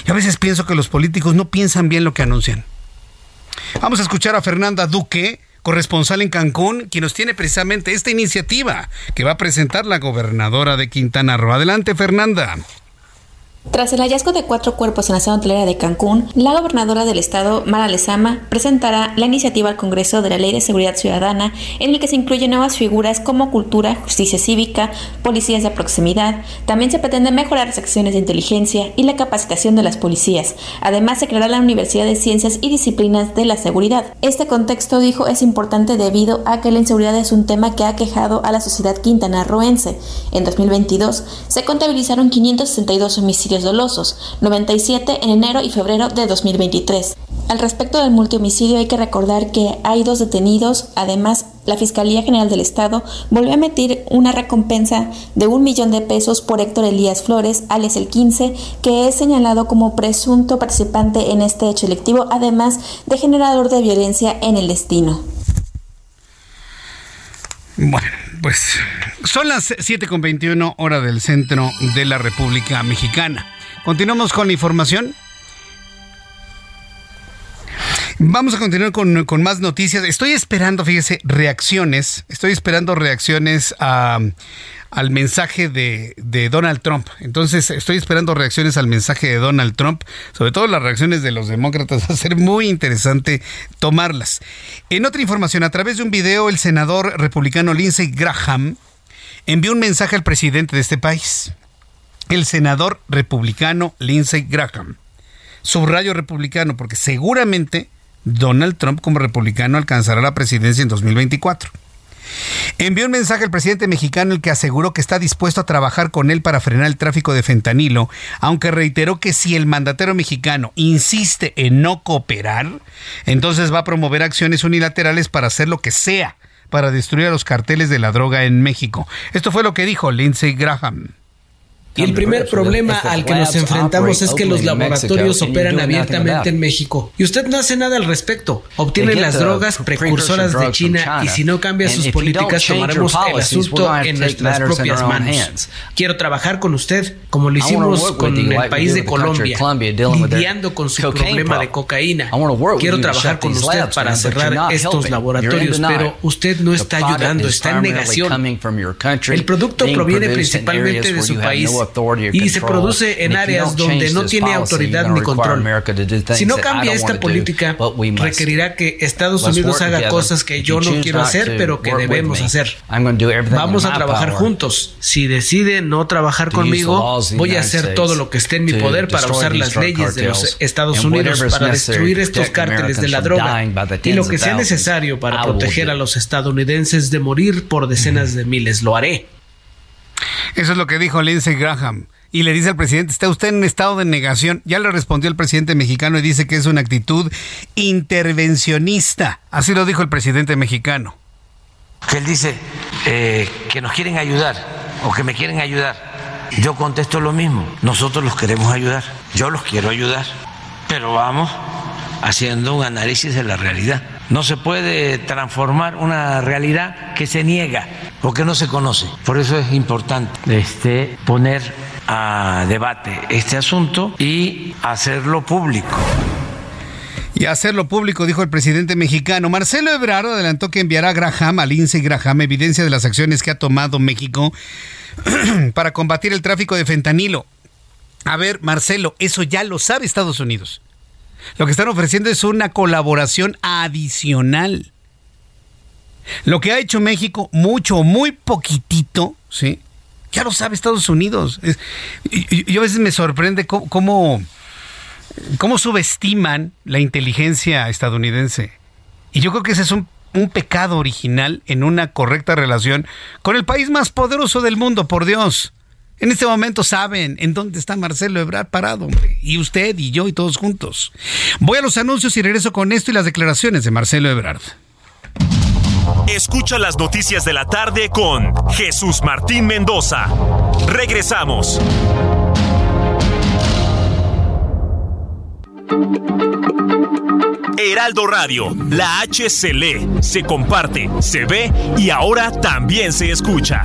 Y a veces pienso que los políticos no piensan bien lo que anuncian. Vamos a escuchar a Fernanda Duque, corresponsal en Cancún, quien nos tiene precisamente esta iniciativa que va a presentar la gobernadora de Quintana Roo. Adelante, Fernanda. Tras el hallazgo de cuatro cuerpos en la zona hotelera de Cancún, la gobernadora del estado, Mara Lezama, presentará la iniciativa al Congreso de la Ley de Seguridad Ciudadana, en el que se incluyen nuevas figuras como cultura, justicia cívica, policías de proximidad. También se pretende mejorar las acciones de inteligencia y la capacitación de las policías. Además, se creará la Universidad de Ciencias y Disciplinas de la Seguridad. Este contexto, dijo, es importante debido a que la inseguridad es un tema que ha quejado a la sociedad quintanarroense. En 2022 se contabilizaron 562 homicidios dolosos, 97 en enero y febrero de 2023. Al respecto del multihomicidio hay que recordar que hay dos detenidos, además la Fiscalía General del Estado volvió a emitir una recompensa de un millón de pesos por Héctor Elías Flores, alias el 15, que es señalado como presunto participante en este hecho electivo, además de generador de violencia en el destino. Bueno, pues son las 7.21 hora del centro de la República Mexicana. Continuamos con la información. Vamos a continuar con, con, más noticias. Estoy esperando, fíjese, reacciones. Estoy esperando reacciones a, al mensaje de, de, Donald Trump. Entonces, estoy esperando reacciones al mensaje de Donald Trump, sobre todo las reacciones de los demócratas. Va a ser muy interesante tomarlas. En otra información, a través de un video, el senador republicano Lindsey Graham envió un mensaje al presidente de este país, el senador republicano Lindsey Graham. Subrayo republicano, porque seguramente Donald Trump como republicano alcanzará la presidencia en 2024. Envió un mensaje al presidente mexicano el que aseguró que está dispuesto a trabajar con él para frenar el tráfico de fentanilo, aunque reiteró que si el mandatero mexicano insiste en no cooperar, entonces va a promover acciones unilaterales para hacer lo que sea para destruir a los carteles de la droga en México. Esto fue lo que dijo Lindsey Graham. Y el primer problema al que nos enfrentamos es que los laboratorios operan abiertamente en México. Y usted no hace nada al respecto. Obtienen las drogas precursoras de China y si no cambia sus políticas tomaremos el asunto en nuestras propias manos. Quiero trabajar con usted como lo hicimos con el país de Colombia, lidiando con su problema de cocaína. Quiero trabajar con usted para cerrar estos laboratorios, pero usted no está ayudando, está en negación. El producto proviene principalmente de su país y se produce en áreas donde no tiene autoridad ni control. Si no cambia esta política, requerirá que Estados Unidos haga cosas que yo no quiero hacer, pero que debemos hacer. Vamos a trabajar juntos. Si decide no trabajar conmigo, voy a hacer todo lo que esté en mi poder para usar las leyes de los Estados Unidos para destruir estos cárteles de la droga y lo que sea necesario para proteger a los estadounidenses de morir por decenas de miles. Lo haré. Eso es lo que dijo Lindsey Graham. Y le dice al presidente, está usted en estado de negación. Ya le respondió el presidente mexicano y dice que es una actitud intervencionista. Así lo dijo el presidente mexicano. Que él dice eh, que nos quieren ayudar o que me quieren ayudar. Yo contesto lo mismo. Nosotros los queremos ayudar. Yo los quiero ayudar. Pero vamos haciendo un análisis de la realidad. No se puede transformar una realidad que se niega o que no se conoce. Por eso es importante este, poner a debate este asunto y hacerlo público. Y hacerlo público, dijo el presidente mexicano. Marcelo Ebrard adelantó que enviará a Graham, al Lindsey Graham, evidencia de las acciones que ha tomado México para combatir el tráfico de fentanilo. A ver, Marcelo, eso ya lo sabe Estados Unidos. Lo que están ofreciendo es una colaboración adicional. Lo que ha hecho México, mucho, muy poquitito, ¿sí? Ya lo sabe Estados Unidos. yo a veces me sorprende cómo, cómo, subestiman la inteligencia estadounidense. Y yo creo que ese es un pecado original en una correcta relación con el país más poderoso del mundo, por Dios. En este momento saben en dónde está Marcelo Ebrard parado. Y usted y yo y todos juntos. Voy a los anuncios y regreso con esto y las declaraciones de Marcelo Ebrard. Escucha las noticias de la tarde con Jesús Martín Mendoza. Regresamos. Heraldo Radio, la H se lee, se comparte, se ve y ahora también se escucha.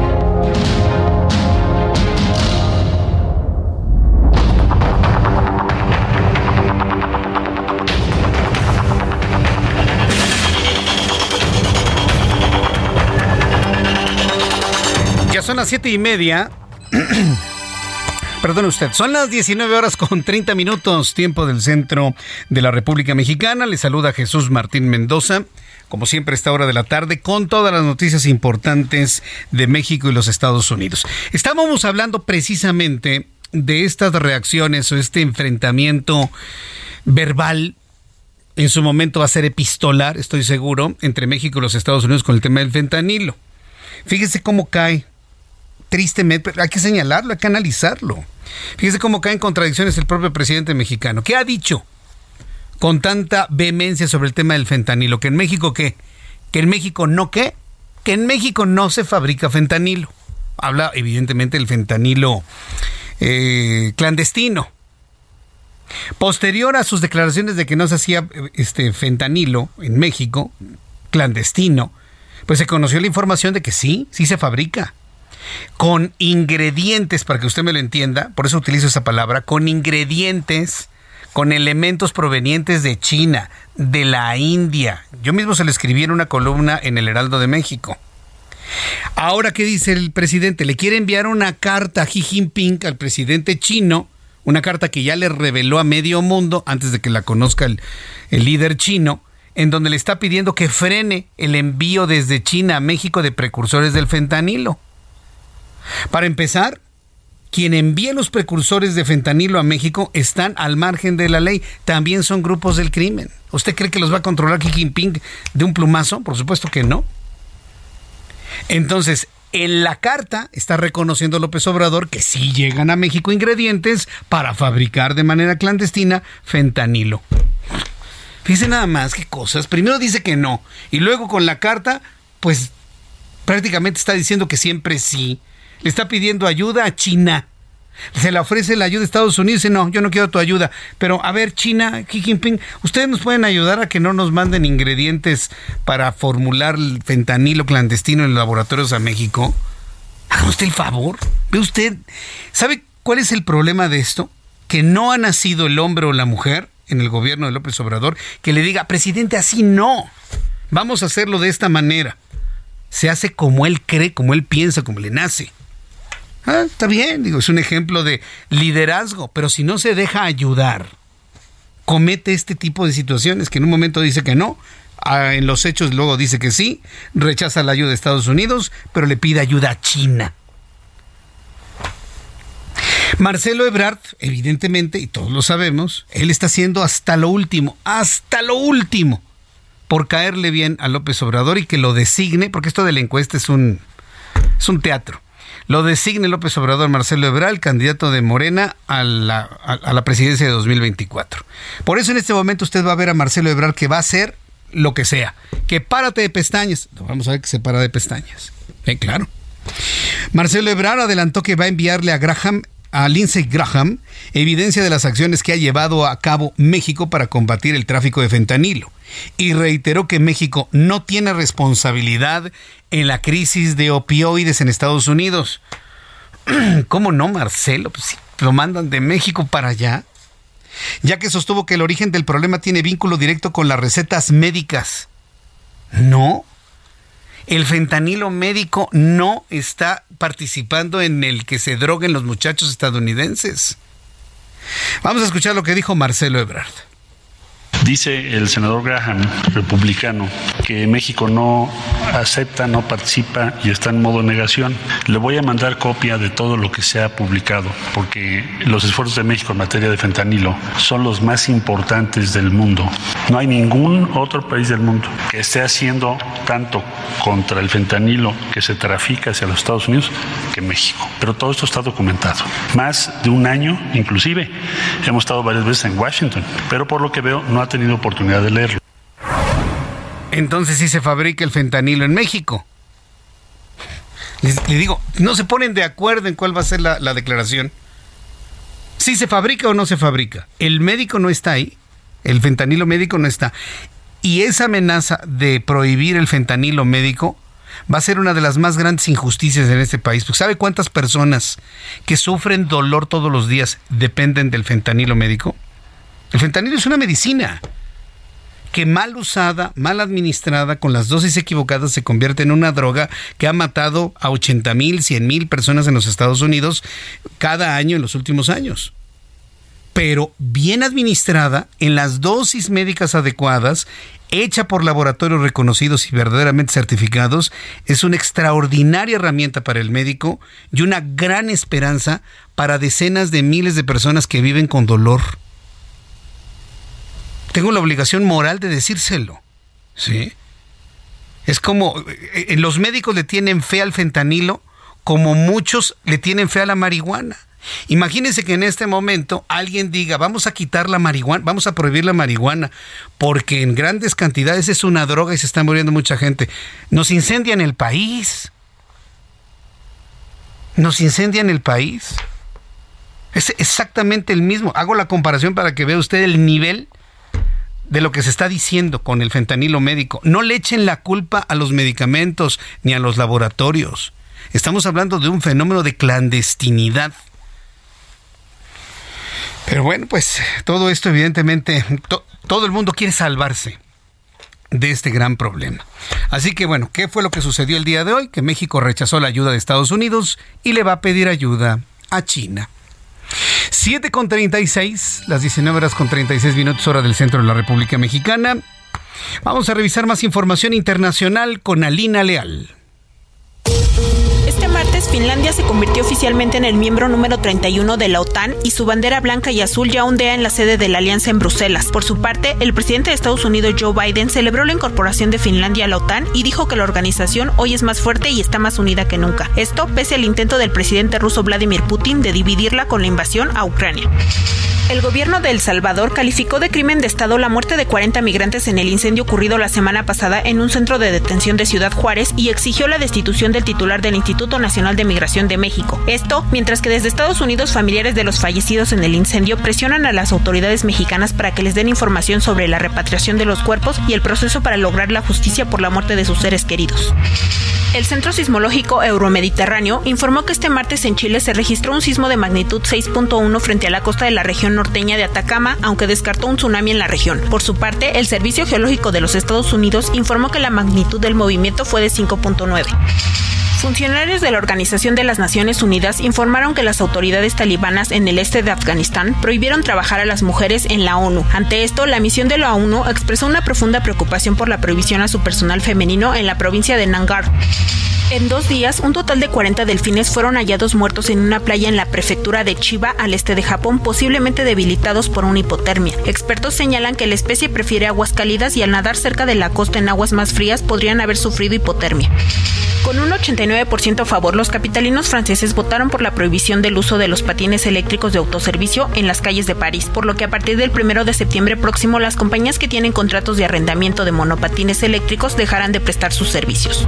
Las siete y media. Perdone usted, son las 19 horas con 30 minutos, tiempo del centro de la República Mexicana. Le saluda Jesús Martín Mendoza, como siempre, a esta hora de la tarde, con todas las noticias importantes de México y los Estados Unidos. Estábamos hablando precisamente de estas reacciones o este enfrentamiento verbal. En su momento va a ser epistolar, estoy seguro, entre México y los Estados Unidos con el tema del fentanilo. Fíjese cómo cae tristemente, hay que señalarlo, hay que analizarlo. Fíjese cómo caen contradicciones el propio presidente mexicano. ¿Qué ha dicho con tanta vehemencia sobre el tema del fentanilo? ¿Que en México qué? ¿Que en México no qué? Que en México no se fabrica fentanilo. Habla evidentemente del fentanilo eh, clandestino. Posterior a sus declaraciones de que no se hacía este fentanilo en México, clandestino, pues se conoció la información de que sí, sí se fabrica. Con ingredientes, para que usted me lo entienda, por eso utilizo esa palabra, con ingredientes, con elementos provenientes de China, de la India. Yo mismo se lo escribí en una columna en el Heraldo de México. Ahora, ¿qué dice el presidente? Le quiere enviar una carta a Xi Jinping, al presidente chino, una carta que ya le reveló a medio mundo antes de que la conozca el, el líder chino, en donde le está pidiendo que frene el envío desde China a México de precursores del fentanilo. Para empezar, quien envía los precursores de fentanilo a México están al margen de la ley, también son grupos del crimen. ¿Usted cree que los va a controlar Xi Jinping de un plumazo? Por supuesto que no. Entonces, en la carta está reconociendo López Obrador que sí llegan a México ingredientes para fabricar de manera clandestina fentanilo. Fíjese nada más qué cosas. Primero dice que no y luego con la carta, pues prácticamente está diciendo que siempre sí. Le está pidiendo ayuda a China se le ofrece la ayuda a Estados Unidos y no, yo no quiero tu ayuda. Pero a ver, China, Xi Jinping, ¿ustedes nos pueden ayudar a que no nos manden ingredientes para formular el fentanilo clandestino en laboratorios a México? Haga usted el favor. ¿Ve usted? ¿Sabe cuál es el problema de esto? Que no ha nacido el hombre o la mujer en el gobierno de López Obrador que le diga, presidente, así no. Vamos a hacerlo de esta manera. Se hace como él cree, como él piensa, como le nace. Ah, está bien, digo, es un ejemplo de liderazgo, pero si no se deja ayudar, comete este tipo de situaciones que en un momento dice que no, ah, en los hechos luego dice que sí, rechaza la ayuda de Estados Unidos, pero le pide ayuda a China. Marcelo Ebrard, evidentemente, y todos lo sabemos, él está haciendo hasta lo último, hasta lo último, por caerle bien a López Obrador y que lo designe, porque esto de la encuesta es un, es un teatro lo designe López Obrador Marcelo Ebrard, candidato de Morena a la, a, la, presidencia de 2024. Por eso en este momento usted va a ver a Marcelo Ebrard que va a hacer lo que sea. Que párate de pestañas. Vamos a ver que se para de pestañas. Eh, claro. Marcelo Ebrard adelantó que va a enviarle a Graham a Lindsey Graham evidencia de las acciones que ha llevado a cabo México para combatir el tráfico de fentanilo y reiteró que México no tiene responsabilidad en la crisis de opioides en Estados Unidos. ¿Cómo no, Marcelo? Pues si lo mandan de México para allá. Ya que sostuvo que el origen del problema tiene vínculo directo con las recetas médicas. No. El fentanilo médico no está participando en el que se droguen los muchachos estadounidenses. Vamos a escuchar lo que dijo Marcelo Ebrard. Dice el senador Graham, republicano, que México no acepta, no participa y está en modo negación. Le voy a mandar copia de todo lo que se ha publicado, porque los esfuerzos de México en materia de fentanilo son los más importantes del mundo. No hay ningún otro país del mundo que esté haciendo tanto contra el fentanilo que se trafica hacia los Estados Unidos que México. Pero todo esto está documentado. Más de un año, inclusive. Hemos estado varias veces en Washington, pero por lo que veo no ha tenido oportunidad de leerlo. Entonces sí se fabrica el fentanilo en México. Le digo, no se ponen de acuerdo en cuál va a ser la, la declaración. Si se fabrica o no se fabrica. El médico no está ahí. El fentanilo médico no está. Y esa amenaza de prohibir el fentanilo médico va a ser una de las más grandes injusticias en este país. ¿Sabe cuántas personas que sufren dolor todos los días dependen del fentanilo médico? El fentanilo es una medicina que mal usada, mal administrada, con las dosis equivocadas, se convierte en una droga que ha matado a 80 mil, 100 mil personas en los Estados Unidos cada año en los últimos años. Pero bien administrada, en las dosis médicas adecuadas, hecha por laboratorios reconocidos y verdaderamente certificados, es una extraordinaria herramienta para el médico y una gran esperanza para decenas de miles de personas que viven con dolor tengo la obligación moral de decírselo. ¿Sí? Es como eh, los médicos le tienen fe al fentanilo como muchos le tienen fe a la marihuana. Imagínense que en este momento alguien diga, vamos a quitar la marihuana, vamos a prohibir la marihuana, porque en grandes cantidades es una droga y se está muriendo mucha gente. Nos incendian el país. nos incendian el país. Es exactamente el mismo. Hago la comparación para que vea usted el nivel de lo que se está diciendo con el fentanilo médico. No le echen la culpa a los medicamentos ni a los laboratorios. Estamos hablando de un fenómeno de clandestinidad. Pero bueno, pues todo esto evidentemente, todo el mundo quiere salvarse de este gran problema. Así que bueno, ¿qué fue lo que sucedió el día de hoy? Que México rechazó la ayuda de Estados Unidos y le va a pedir ayuda a China. 7 con 36, las 19 horas con 36 minutos hora del centro de la República Mexicana. Vamos a revisar más información internacional con Alina Leal. Finlandia se convirtió oficialmente en el miembro número 31 de la OTAN y su bandera blanca y azul ya ondea en la sede de la alianza en Bruselas. Por su parte, el presidente de Estados Unidos, Joe Biden, celebró la incorporación de Finlandia a la OTAN y dijo que la organización hoy es más fuerte y está más unida que nunca. Esto pese al intento del presidente ruso Vladimir Putin de dividirla con la invasión a Ucrania. El gobierno de El Salvador calificó de crimen de Estado la muerte de 40 migrantes en el incendio ocurrido la semana pasada en un centro de detención de Ciudad Juárez y exigió la destitución del titular del Instituto Nacional de Migración de México. Esto, mientras que desde Estados Unidos familiares de los fallecidos en el incendio presionan a las autoridades mexicanas para que les den información sobre la repatriación de los cuerpos y el proceso para lograr la justicia por la muerte de sus seres queridos. El Centro Sismológico Euromediterráneo informó que este martes en Chile se registró un sismo de magnitud 6.1 frente a la costa de la región norteña de Atacama, aunque descartó un tsunami en la región. Por su parte, el Servicio Geológico de los Estados Unidos informó que la magnitud del movimiento fue de 5.9. Funcionarios de la Organización de las Naciones Unidas informaron que las autoridades talibanas en el este de Afganistán prohibieron trabajar a las mujeres en la ONU. Ante esto, la misión de la ONU expresó una profunda preocupación por la prohibición a su personal femenino en la provincia de Nangar. En dos días, un total de 40 delfines fueron hallados muertos en una playa en la prefectura de Chiba, al este de Japón, posiblemente debilitados por una hipotermia. Expertos señalan que la especie prefiere aguas cálidas y al nadar cerca de la costa en aguas más frías podrían haber sufrido hipotermia. Con un 89% a favor, los capitalinos franceses votaron por la prohibición del uso de los patines eléctricos de autoservicio en las calles de París, por lo que a partir del 1 de septiembre próximo las compañías que tienen contratos de arrendamiento de monopatines eléctricos dejarán de prestar sus servicios.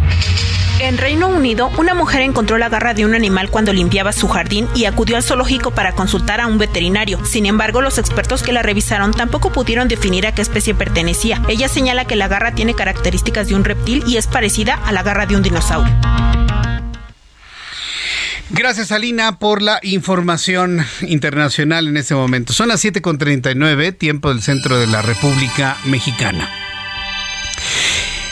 En Reino Unido, una mujer encontró la garra de un animal cuando limpiaba su jardín y acudió al zoológico para consultar a un veterinario. Sin embargo, los expertos que la revisaron tampoco pudieron definir a qué especie pertenecía. Ella señala que la garra tiene características de un reptil y es parecida a la garra de un dinosaurio. Gracias, Alina, por la información internacional en este momento. Son las 7.39, tiempo del centro de la República Mexicana.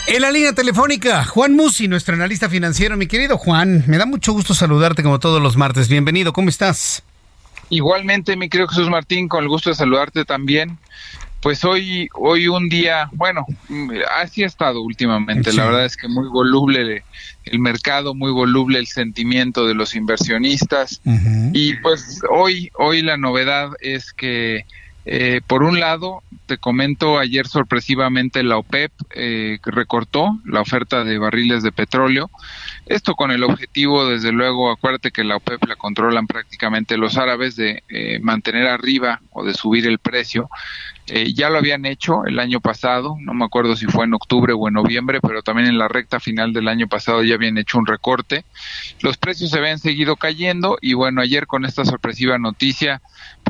En la línea telefónica, Juan Musi, nuestro analista financiero. Mi querido Juan, me da mucho gusto saludarte como todos los martes. Bienvenido, ¿cómo estás? Igualmente, mi querido Jesús Martín, con el gusto de saludarte también pues hoy, hoy un día, bueno, así ha estado últimamente. La verdad es que muy voluble el mercado, muy voluble el sentimiento de los inversionistas. Y pues hoy, hoy la novedad es que, eh, por un lado, te comento, ayer sorpresivamente la OPEP eh, recortó la oferta de barriles de petróleo. Esto con el objetivo, desde luego, acuérdate que la OPEP la controlan prácticamente los árabes de eh, mantener arriba o de subir el precio eh, ya lo habían hecho el año pasado, no me acuerdo si fue en octubre o en noviembre, pero también en la recta final del año pasado ya habían hecho un recorte. Los precios se habían seguido cayendo y bueno, ayer con esta sorpresiva noticia,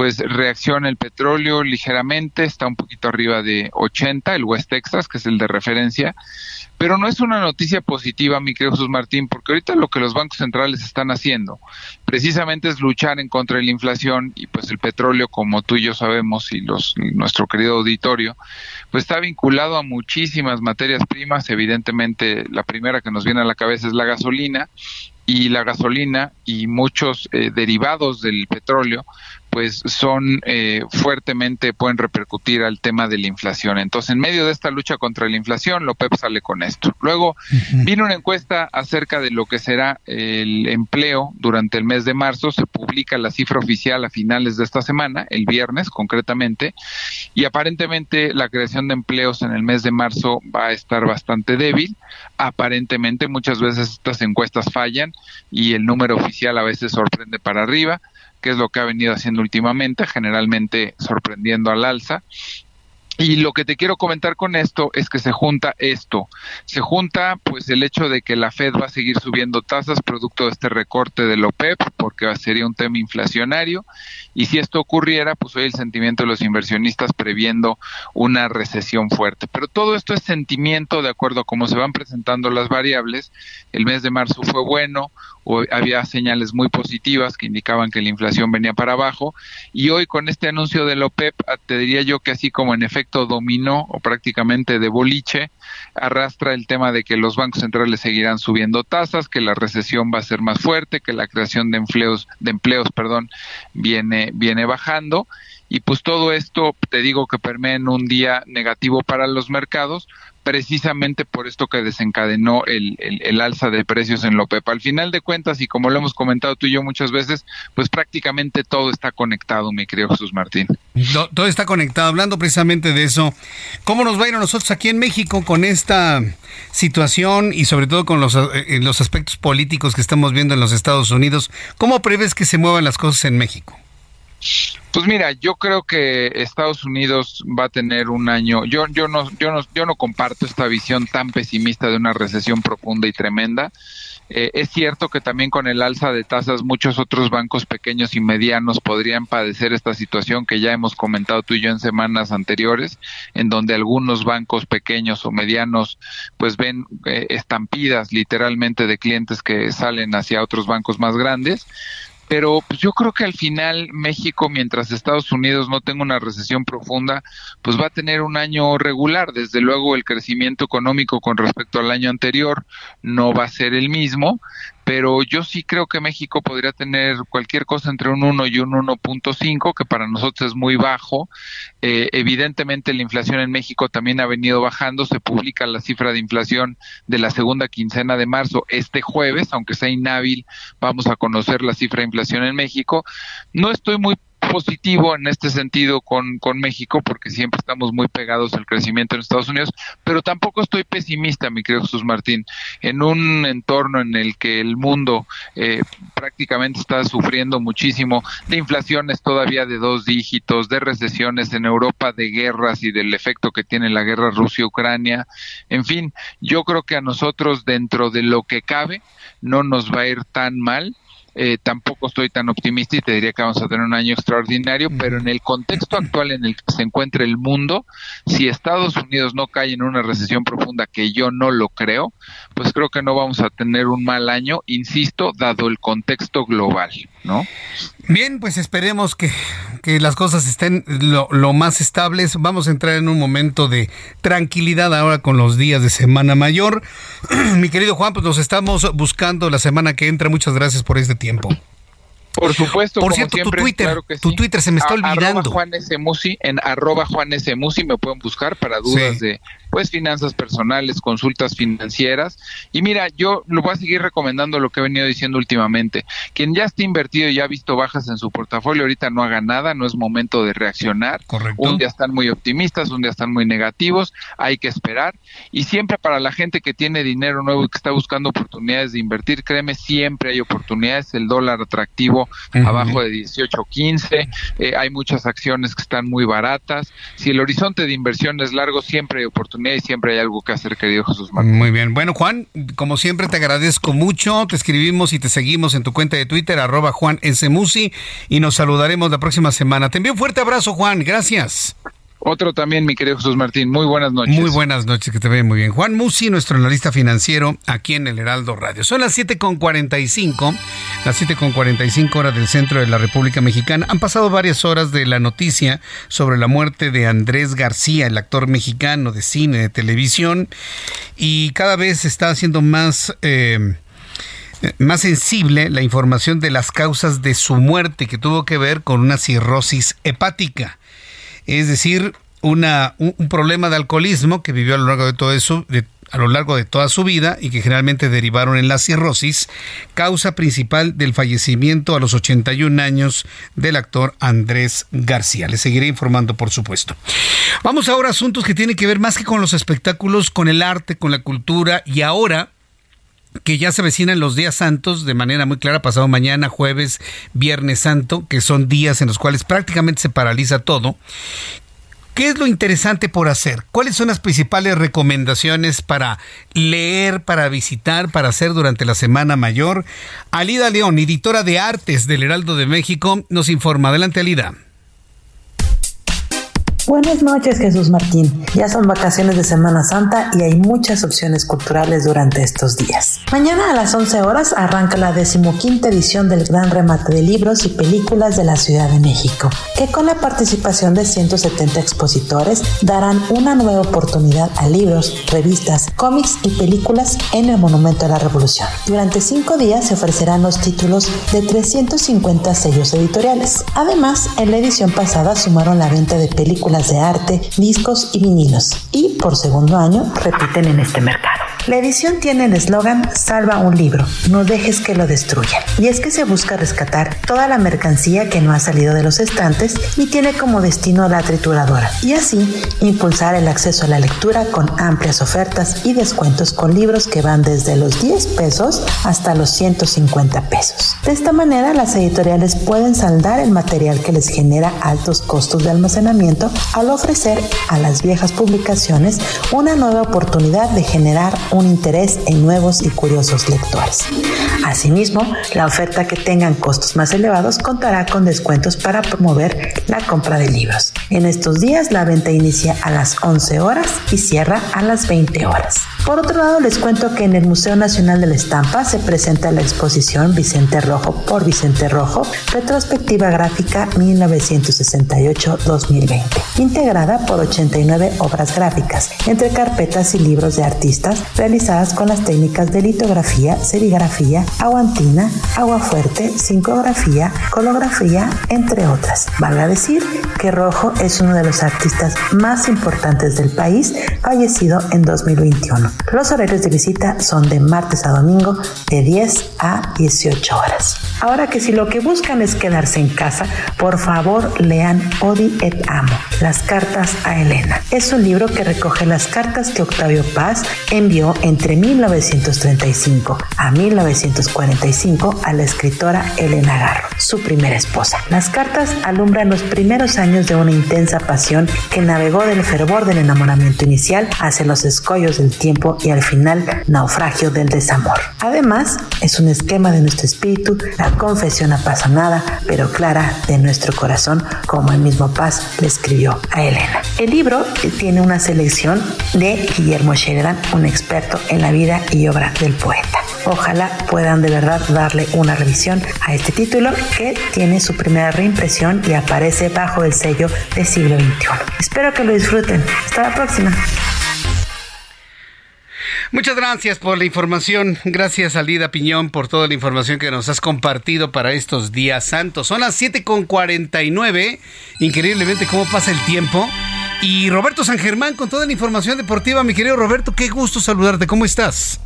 pues reacciona el petróleo ligeramente, está un poquito arriba de 80, el West Texas, que es el de referencia, pero no es una noticia positiva, mi querido Jesús Martín, porque ahorita lo que los bancos centrales están haciendo precisamente es luchar en contra de la inflación y pues el petróleo, como tú y yo sabemos y los nuestro querido auditorio, pues está vinculado a muchísimas materias primas, evidentemente la primera que nos viene a la cabeza es la gasolina y la gasolina y muchos eh, derivados del petróleo pues son eh, fuertemente pueden repercutir al tema de la inflación. Entonces, en medio de esta lucha contra la inflación, López sale con esto. Luego vino una encuesta acerca de lo que será el empleo durante el mes de marzo. Se publica la cifra oficial a finales de esta semana, el viernes concretamente, y aparentemente la creación de empleos en el mes de marzo va a estar bastante débil. Aparentemente muchas veces estas encuestas fallan y el número oficial a veces sorprende para arriba que es lo que ha venido haciendo últimamente, generalmente sorprendiendo al alza. Y lo que te quiero comentar con esto es que se junta esto. Se junta pues el hecho de que la Fed va a seguir subiendo tasas producto de este recorte de la OPEP porque sería un tema inflacionario y si esto ocurriera pues hoy el sentimiento de los inversionistas previendo una recesión fuerte. Pero todo esto es sentimiento de acuerdo a cómo se van presentando las variables. El mes de marzo fue bueno, había señales muy positivas que indicaban que la inflación venía para abajo y hoy con este anuncio de la OPEP te diría yo que así como en efecto dominó o prácticamente de boliche arrastra el tema de que los bancos centrales seguirán subiendo tasas, que la recesión va a ser más fuerte, que la creación de empleos viene viene bajando. Y pues todo esto te digo que permea en un día negativo para los mercados precisamente por esto que desencadenó el, el, alza de precios en Lopep. Al final de cuentas, y como lo hemos comentado tú y yo muchas veces, pues prácticamente todo está conectado, mi querido Jesús Martín. Todo, está conectado. Hablando precisamente de eso, ¿cómo nos va a ir a nosotros aquí en México con esta situación y sobre todo con los, eh, los aspectos políticos que estamos viendo en los Estados Unidos? ¿Cómo prevés que se muevan las cosas en México? Pues mira, yo creo que Estados Unidos va a tener un año. Yo, yo no, yo no, yo no comparto esta visión tan pesimista de una recesión profunda y tremenda. Eh, es cierto que también con el alza de tasas muchos otros bancos pequeños y medianos podrían padecer esta situación que ya hemos comentado tú y yo en semanas anteriores, en donde algunos bancos pequeños o medianos pues ven eh, estampidas literalmente de clientes que salen hacia otros bancos más grandes pero pues yo creo que al final México, mientras Estados Unidos no tenga una recesión profunda, pues va a tener un año regular. Desde luego el crecimiento económico con respecto al año anterior no va a ser el mismo, pero yo sí creo que México podría tener cualquier cosa entre un 1 y un 1.5, que para nosotros es muy bajo. Eh, evidentemente la inflación en México también ha venido bajando, se publica la cifra de inflación de la segunda quincena de marzo este jueves, aunque sea inhábil, vamos a conocer la cifra de inflación en México. No estoy muy positivo en este sentido con, con México, porque siempre estamos muy pegados al crecimiento en Estados Unidos, pero tampoco estoy pesimista, mi querido Jesús Martín, en un entorno en el que el mundo eh, prácticamente está sufriendo muchísimo de inflaciones todavía de dos dígitos, de recesiones en Europa, de guerras y del efecto que tiene la guerra Rusia-Ucrania, en fin, yo creo que a nosotros dentro de lo que cabe no nos va a ir tan mal eh, tampoco estoy tan optimista y te diría que vamos a tener un año extraordinario, pero en el contexto actual en el que se encuentra el mundo, si Estados Unidos no cae en una recesión profunda, que yo no lo creo, pues creo que no vamos a tener un mal año, insisto, dado el contexto global, ¿no? Bien, pues esperemos que, las cosas estén lo, lo, más estables. Vamos a entrar en un momento de tranquilidad ahora con los días de Semana Mayor. Mi querido Juan, pues nos estamos buscando la semana que entra. Muchas gracias por este tiempo. Por supuesto, Por cierto, tu Twitter, tu Twitter se me está olvidando. Juan S. Musi, en arroba Juan S. Musi me pueden buscar para dudas de pues finanzas personales, consultas financieras. Y mira, yo lo voy a seguir recomendando lo que he venido diciendo últimamente. Quien ya está invertido y ya ha visto bajas en su portafolio, ahorita no haga nada, no es momento de reaccionar. Correcto. Un día están muy optimistas, un día están muy negativos, hay que esperar. Y siempre para la gente que tiene dinero nuevo y que está buscando oportunidades de invertir, créeme, siempre hay oportunidades. El dólar atractivo abajo de 18, 15, eh, hay muchas acciones que están muy baratas. Si el horizonte de inversión es largo, siempre hay oportunidades y siempre hay algo que hacer, querido Jesús Martín. Muy bien. Bueno, Juan, como siempre te agradezco mucho. Te escribimos y te seguimos en tu cuenta de Twitter, arroba Juan S. Musi, y nos saludaremos la próxima semana. Te envío un fuerte abrazo, Juan. Gracias. Otro también, mi querido Jesús Martín. Muy buenas noches. Muy buenas noches, que te ve muy bien. Juan Musi, nuestro analista financiero, aquí en el Heraldo Radio. Son las 7.45, las 7.45 horas del centro de la República Mexicana. Han pasado varias horas de la noticia sobre la muerte de Andrés García, el actor mexicano de cine, de televisión, y cada vez está haciendo más... Eh, más sensible la información de las causas de su muerte que tuvo que ver con una cirrosis hepática es decir, una, un, problema de alcoholismo que vivió a lo largo de todo eso, a lo largo de toda su vida y que generalmente derivaron en la cirrosis, causa principal del fallecimiento a los 81 años del actor Andrés García. Le seguiré informando, por supuesto. Vamos ahora a asuntos que tienen que ver más que con los espectáculos, con el arte, con la cultura y ahora que ya se vecinan los días santos de manera muy clara, pasado mañana, jueves, viernes santo, que son días en los cuales prácticamente se paraliza todo. ¿qué es lo interesante por hacer? ¿Cuáles son las principales recomendaciones para leer, para visitar, para hacer durante la Semana Mayor? Alida León, editora de artes del Heraldo de México, nos informa. Adelante, Alida. Buenas noches Jesús Martín. Ya son vacaciones de Semana Santa y hay muchas opciones culturales durante estos días. Mañana a las 11 horas arranca la decimoquinta edición del gran remate de libros y películas de la Ciudad de México, que con la participación de 170 expositores darán una nueva oportunidad a libros, revistas, cómics y películas en el Monumento a la Revolución. Durante cinco días se ofrecerán los títulos de 350 sellos editoriales. Además, en la edición pasada sumaron la venta de películas de arte, discos y vinilos. Y por segundo año repiten en este mercado. La edición tiene el eslogan Salva un libro, no dejes que lo destruyan. Y es que se busca rescatar toda la mercancía que no ha salido de los estantes y tiene como destino la trituradora. Y así impulsar el acceso a la lectura con amplias ofertas y descuentos con libros que van desde los 10 pesos hasta los 150 pesos. De esta manera las editoriales pueden saldar el material que les genera altos costos de almacenamiento al ofrecer a las viejas publicaciones una nueva oportunidad de generar un interés en nuevos y curiosos lectores. Asimismo, la oferta que tengan costos más elevados contará con descuentos para promover la compra de libros. En estos días la venta inicia a las 11 horas y cierra a las 20 horas. Por otro lado, les cuento que en el Museo Nacional de la Estampa se presenta la exposición Vicente Rojo por Vicente Rojo, retrospectiva gráfica 1968-2020, integrada por 89 obras gráficas, entre carpetas y libros de artistas realizadas con las técnicas de litografía, serigrafía, aguantina, agua fuerte, sincografía, colografía, entre otras. Valga decir que Rojo es uno de los artistas más importantes del país, fallecido en 2021. Los horarios de visita son de martes a domingo de 10 a 18 horas. Ahora que si lo que buscan es quedarse en casa, por favor lean Odi et Amo, las cartas a Elena. Es un libro que recoge las cartas que Octavio Paz envió entre 1935 a 1945 a la escritora Elena Garro, su primera esposa. Las cartas alumbran los primeros años de una intensa pasión que navegó del fervor del enamoramiento inicial hacia los escollos del tiempo y al final naufragio del desamor. Además, es un esquema de nuestro espíritu, la confesión apasionada pero clara de nuestro corazón, como el mismo Paz le escribió a Elena. El libro tiene una selección de Guillermo Sheridan, un experto en la vida y obra del poeta. Ojalá puedan de verdad darle una revisión a este título que tiene su primera reimpresión y aparece bajo el sello de siglo XXI. Espero que lo disfruten. Hasta la próxima. Muchas gracias por la información. Gracias, Alida Piñón, por toda la información que nos has compartido para estos días santos. Son las 7.49. Increíblemente cómo pasa el tiempo. Y Roberto San Germán con toda la información deportiva. Mi querido Roberto, qué gusto saludarte. ¿Cómo estás?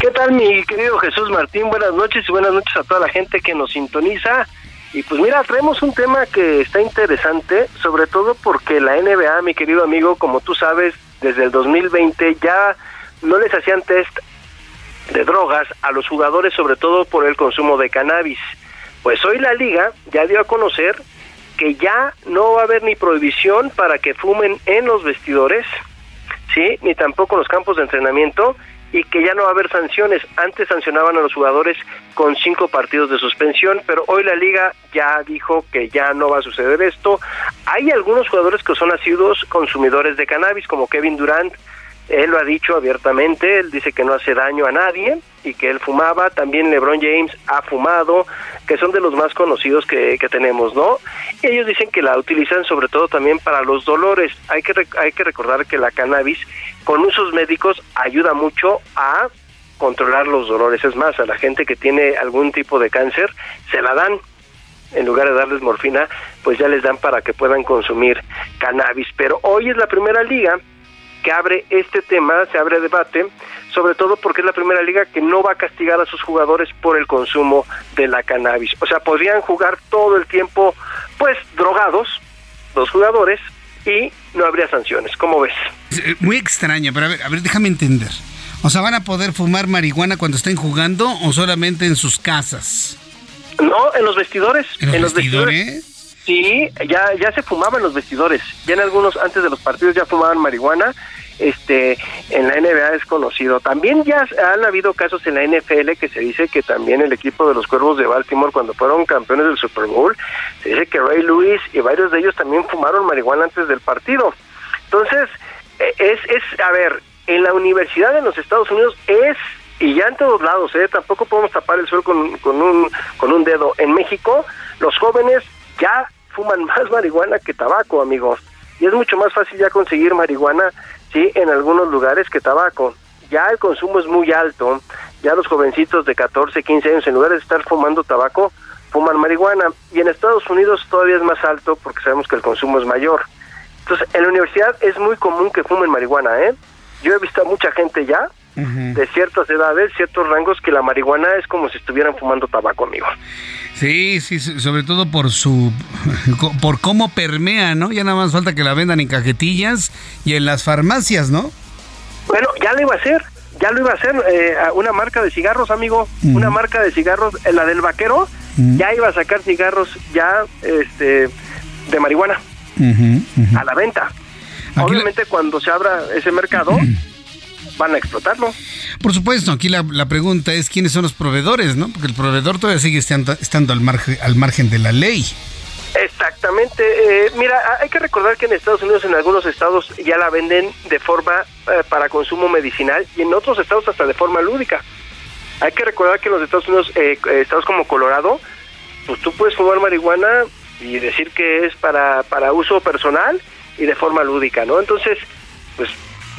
¿Qué tal, mi querido Jesús Martín? Buenas noches y buenas noches a toda la gente que nos sintoniza. Y pues mira, traemos un tema que está interesante, sobre todo porque la NBA, mi querido amigo, como tú sabes, desde el 2020 ya no les hacían test de drogas a los jugadores, sobre todo por el consumo de cannabis. Pues hoy la liga ya dio a conocer que ya no va a haber ni prohibición para que fumen en los vestidores, sí, ni tampoco en los campos de entrenamiento y que ya no va a haber sanciones. Antes sancionaban a los jugadores con cinco partidos de suspensión, pero hoy la liga ya dijo que ya no va a suceder esto. Hay algunos jugadores que son asiduos consumidores de cannabis, como Kevin Durant, él lo ha dicho abiertamente, él dice que no hace daño a nadie y que él fumaba, también LeBron James ha fumado, que son de los más conocidos que, que tenemos, ¿no? Y ellos dicen que la utilizan sobre todo también para los dolores. Hay que, hay que recordar que la cannabis con usos médicos ayuda mucho a controlar los dolores. Es más, a la gente que tiene algún tipo de cáncer se la dan. En lugar de darles morfina, pues ya les dan para que puedan consumir cannabis. Pero hoy es la primera liga que abre este tema, se abre debate, sobre todo porque es la primera liga que no va a castigar a sus jugadores por el consumo de la cannabis. O sea, podrían jugar todo el tiempo, pues, drogados, los jugadores, y no habría sanciones. ¿Cómo ves? Eh, muy extraño, pero a ver, a ver, déjame entender. O sea, ¿van a poder fumar marihuana cuando estén jugando o solamente en sus casas? No, en los vestidores. ¿En los, vestidores? Sí, ya, ya se fumaba en los vestidores. Ya en algunos, antes de los partidos, ya fumaban marihuana. Este, en la NBA es conocido. También ya han habido casos en la NFL que se dice que también el equipo de los Cuervos de Baltimore, cuando fueron campeones del Super Bowl, se dice que Ray Lewis y varios de ellos también fumaron marihuana antes del partido. Entonces, e, es, es, a ver, en la universidad en los Estados Unidos es y ya en todos lados, ¿eh? tampoco podemos tapar el sol con, con, un, con un dedo. En México, los jóvenes ya fuman más marihuana que tabaco, amigos. Y es mucho más fácil ya conseguir marihuana, sí, en algunos lugares que tabaco. Ya el consumo es muy alto. Ya los jovencitos de 14, 15 años, en lugar de estar fumando tabaco, fuman marihuana. Y en Estados Unidos todavía es más alto porque sabemos que el consumo es mayor. Entonces, en la universidad es muy común que fumen marihuana, ¿eh? Yo he visto a mucha gente ya de ciertas edades, ciertos rangos, que la marihuana es como si estuvieran fumando tabaco, amigo. Sí, sí, sobre todo por su, por cómo permea, ¿no? Ya nada más falta que la vendan en cajetillas y en las farmacias, ¿no? Bueno, ya lo iba a hacer, ya lo iba a hacer eh, una marca de cigarros, amigo, una marca de cigarros, eh, la del vaquero, ya iba a sacar cigarros ya, este, de marihuana a la venta. Obviamente cuando se abra ese mercado van a explotarlo. Por supuesto, aquí la, pregunta es quiénes son los proveedores, ¿no? Porque el proveedor todavía sigue estando, estando al, margen, al margen de la ley. Exactamente. Eh, mira, hay que recordar que en Estados Unidos, en algunos estados, ya la venden de forma eh, para consumo medicinal y en otros estados hasta de forma lúdica. Hay que recordar que en los Estados Unidos, eh, estados como Colorado, pues tú puedes fumar marihuana y decir que es para, para uso personal y de forma lúdica, ¿no? Entonces, pues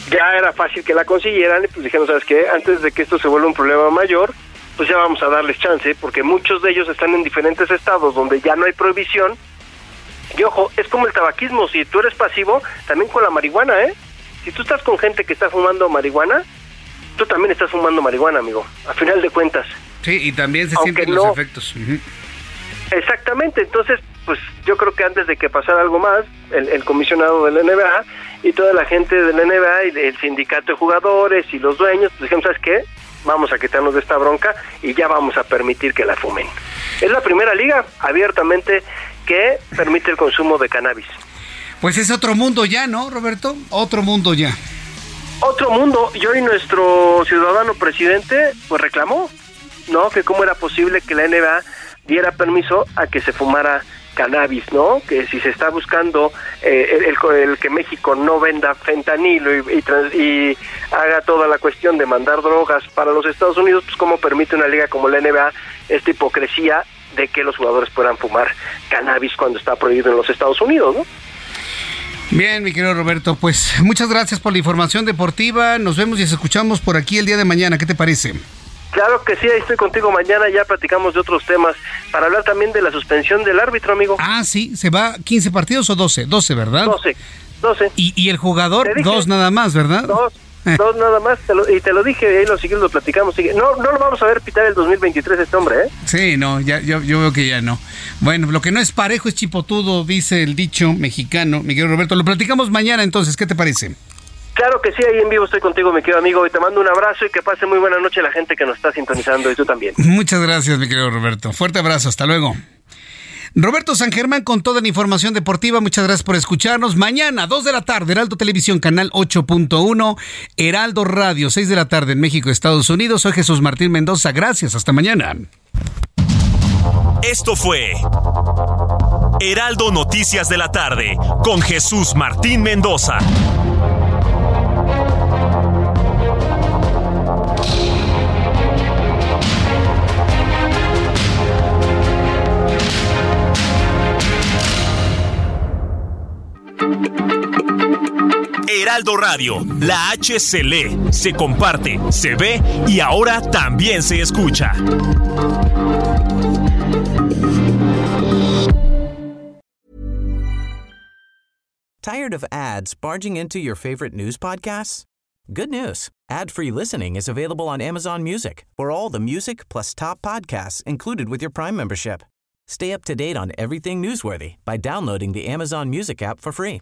ya era fácil que la consiguieran y pues dijeron, ¿sabes qué? Antes de que esto se vuelva un problema mayor, pues ya vamos a darles chance, porque muchos de ellos están en diferentes estados donde ya no hay prohibición. Y ojo, es como el tabaquismo, si tú eres pasivo, también con la marihuana, ¿eh? Si tú estás con gente que está fumando marihuana, tú también estás fumando marihuana, amigo, a final de cuentas. Sí, y también se sienten los efectos. Exactamente, entonces, pues yo creo que antes de que pasara algo más, el, el comisionado de la NBA y toda la gente de la NBA y del sindicato de jugadores y los dueños, pues dijimos, ¿sabes qué? Vamos a quitarnos de esta bronca y ya vamos a permitir que la fumen. Es la primera liga abiertamente que permite el consumo de cannabis. Pues es otro mundo ya, ¿no, Roberto? Otro mundo ya. Otro mundo. Y hoy nuestro ciudadano presidente pues reclamó, ¿no? Que cómo era posible que la NBA diera permiso a que se fumara cannabis, ¿no? Que si se está buscando eh, el, que México no venda fentanilo y, haga toda la cuestión de mandar drogas para los Estados Unidos, pues cómo permite una liga como la NBA esta hipocresía de que los jugadores puedan fumar cannabis cuando está prohibido en los Estados Unidos, ¿no? Bien, mi querido Roberto, pues muchas gracias por la información deportiva. Nos vemos y nos escuchamos por aquí el día de mañana. ¿Qué te parece? Claro que sí, ahí estoy contigo mañana, ya platicamos de otros temas, para hablar también de la suspensión del árbitro, amigo. Ah, sí, ¿se va 15 partidos o 12? 12, ¿verdad? 12, 12. ¿Y, y el jugador? Dos nada más, ¿verdad? Dos. Eh. Dos nada más, y te lo dije, ahí lo siguiente lo platicamos. No, no lo vamos a ver pitar el 2023 este hombre, ¿eh? Sí, no, ya, yo, yo veo que ya no. Bueno, lo que no es parejo es chipotudo, dice el dicho mexicano. Miguel Roberto, lo platicamos mañana entonces, ¿qué te parece? Claro que sí, ahí en vivo estoy contigo, mi querido amigo, y te mando un abrazo y que pase muy buena noche la gente que nos está sintonizando y tú también. Muchas gracias, mi querido Roberto. Fuerte abrazo, hasta luego. Roberto San Germán con toda la información deportiva. Muchas gracias por escucharnos. Mañana, 2 de la tarde, Heraldo Televisión, canal 8.1, Heraldo Radio, 6 de la tarde en México, Estados Unidos. Soy Jesús Martín Mendoza. Gracias, hasta mañana. Esto fue Heraldo Noticias de la tarde con Jesús Martín Mendoza. Heraldo Radio, la H se lee, se comparte, se ve y ahora también se escucha. Tired of ads barging into your favorite news podcasts? Good news. Ad-free listening is available on Amazon Music. For all the music plus top podcasts included with your Prime membership. Stay up to date on everything newsworthy by downloading the Amazon Music app for free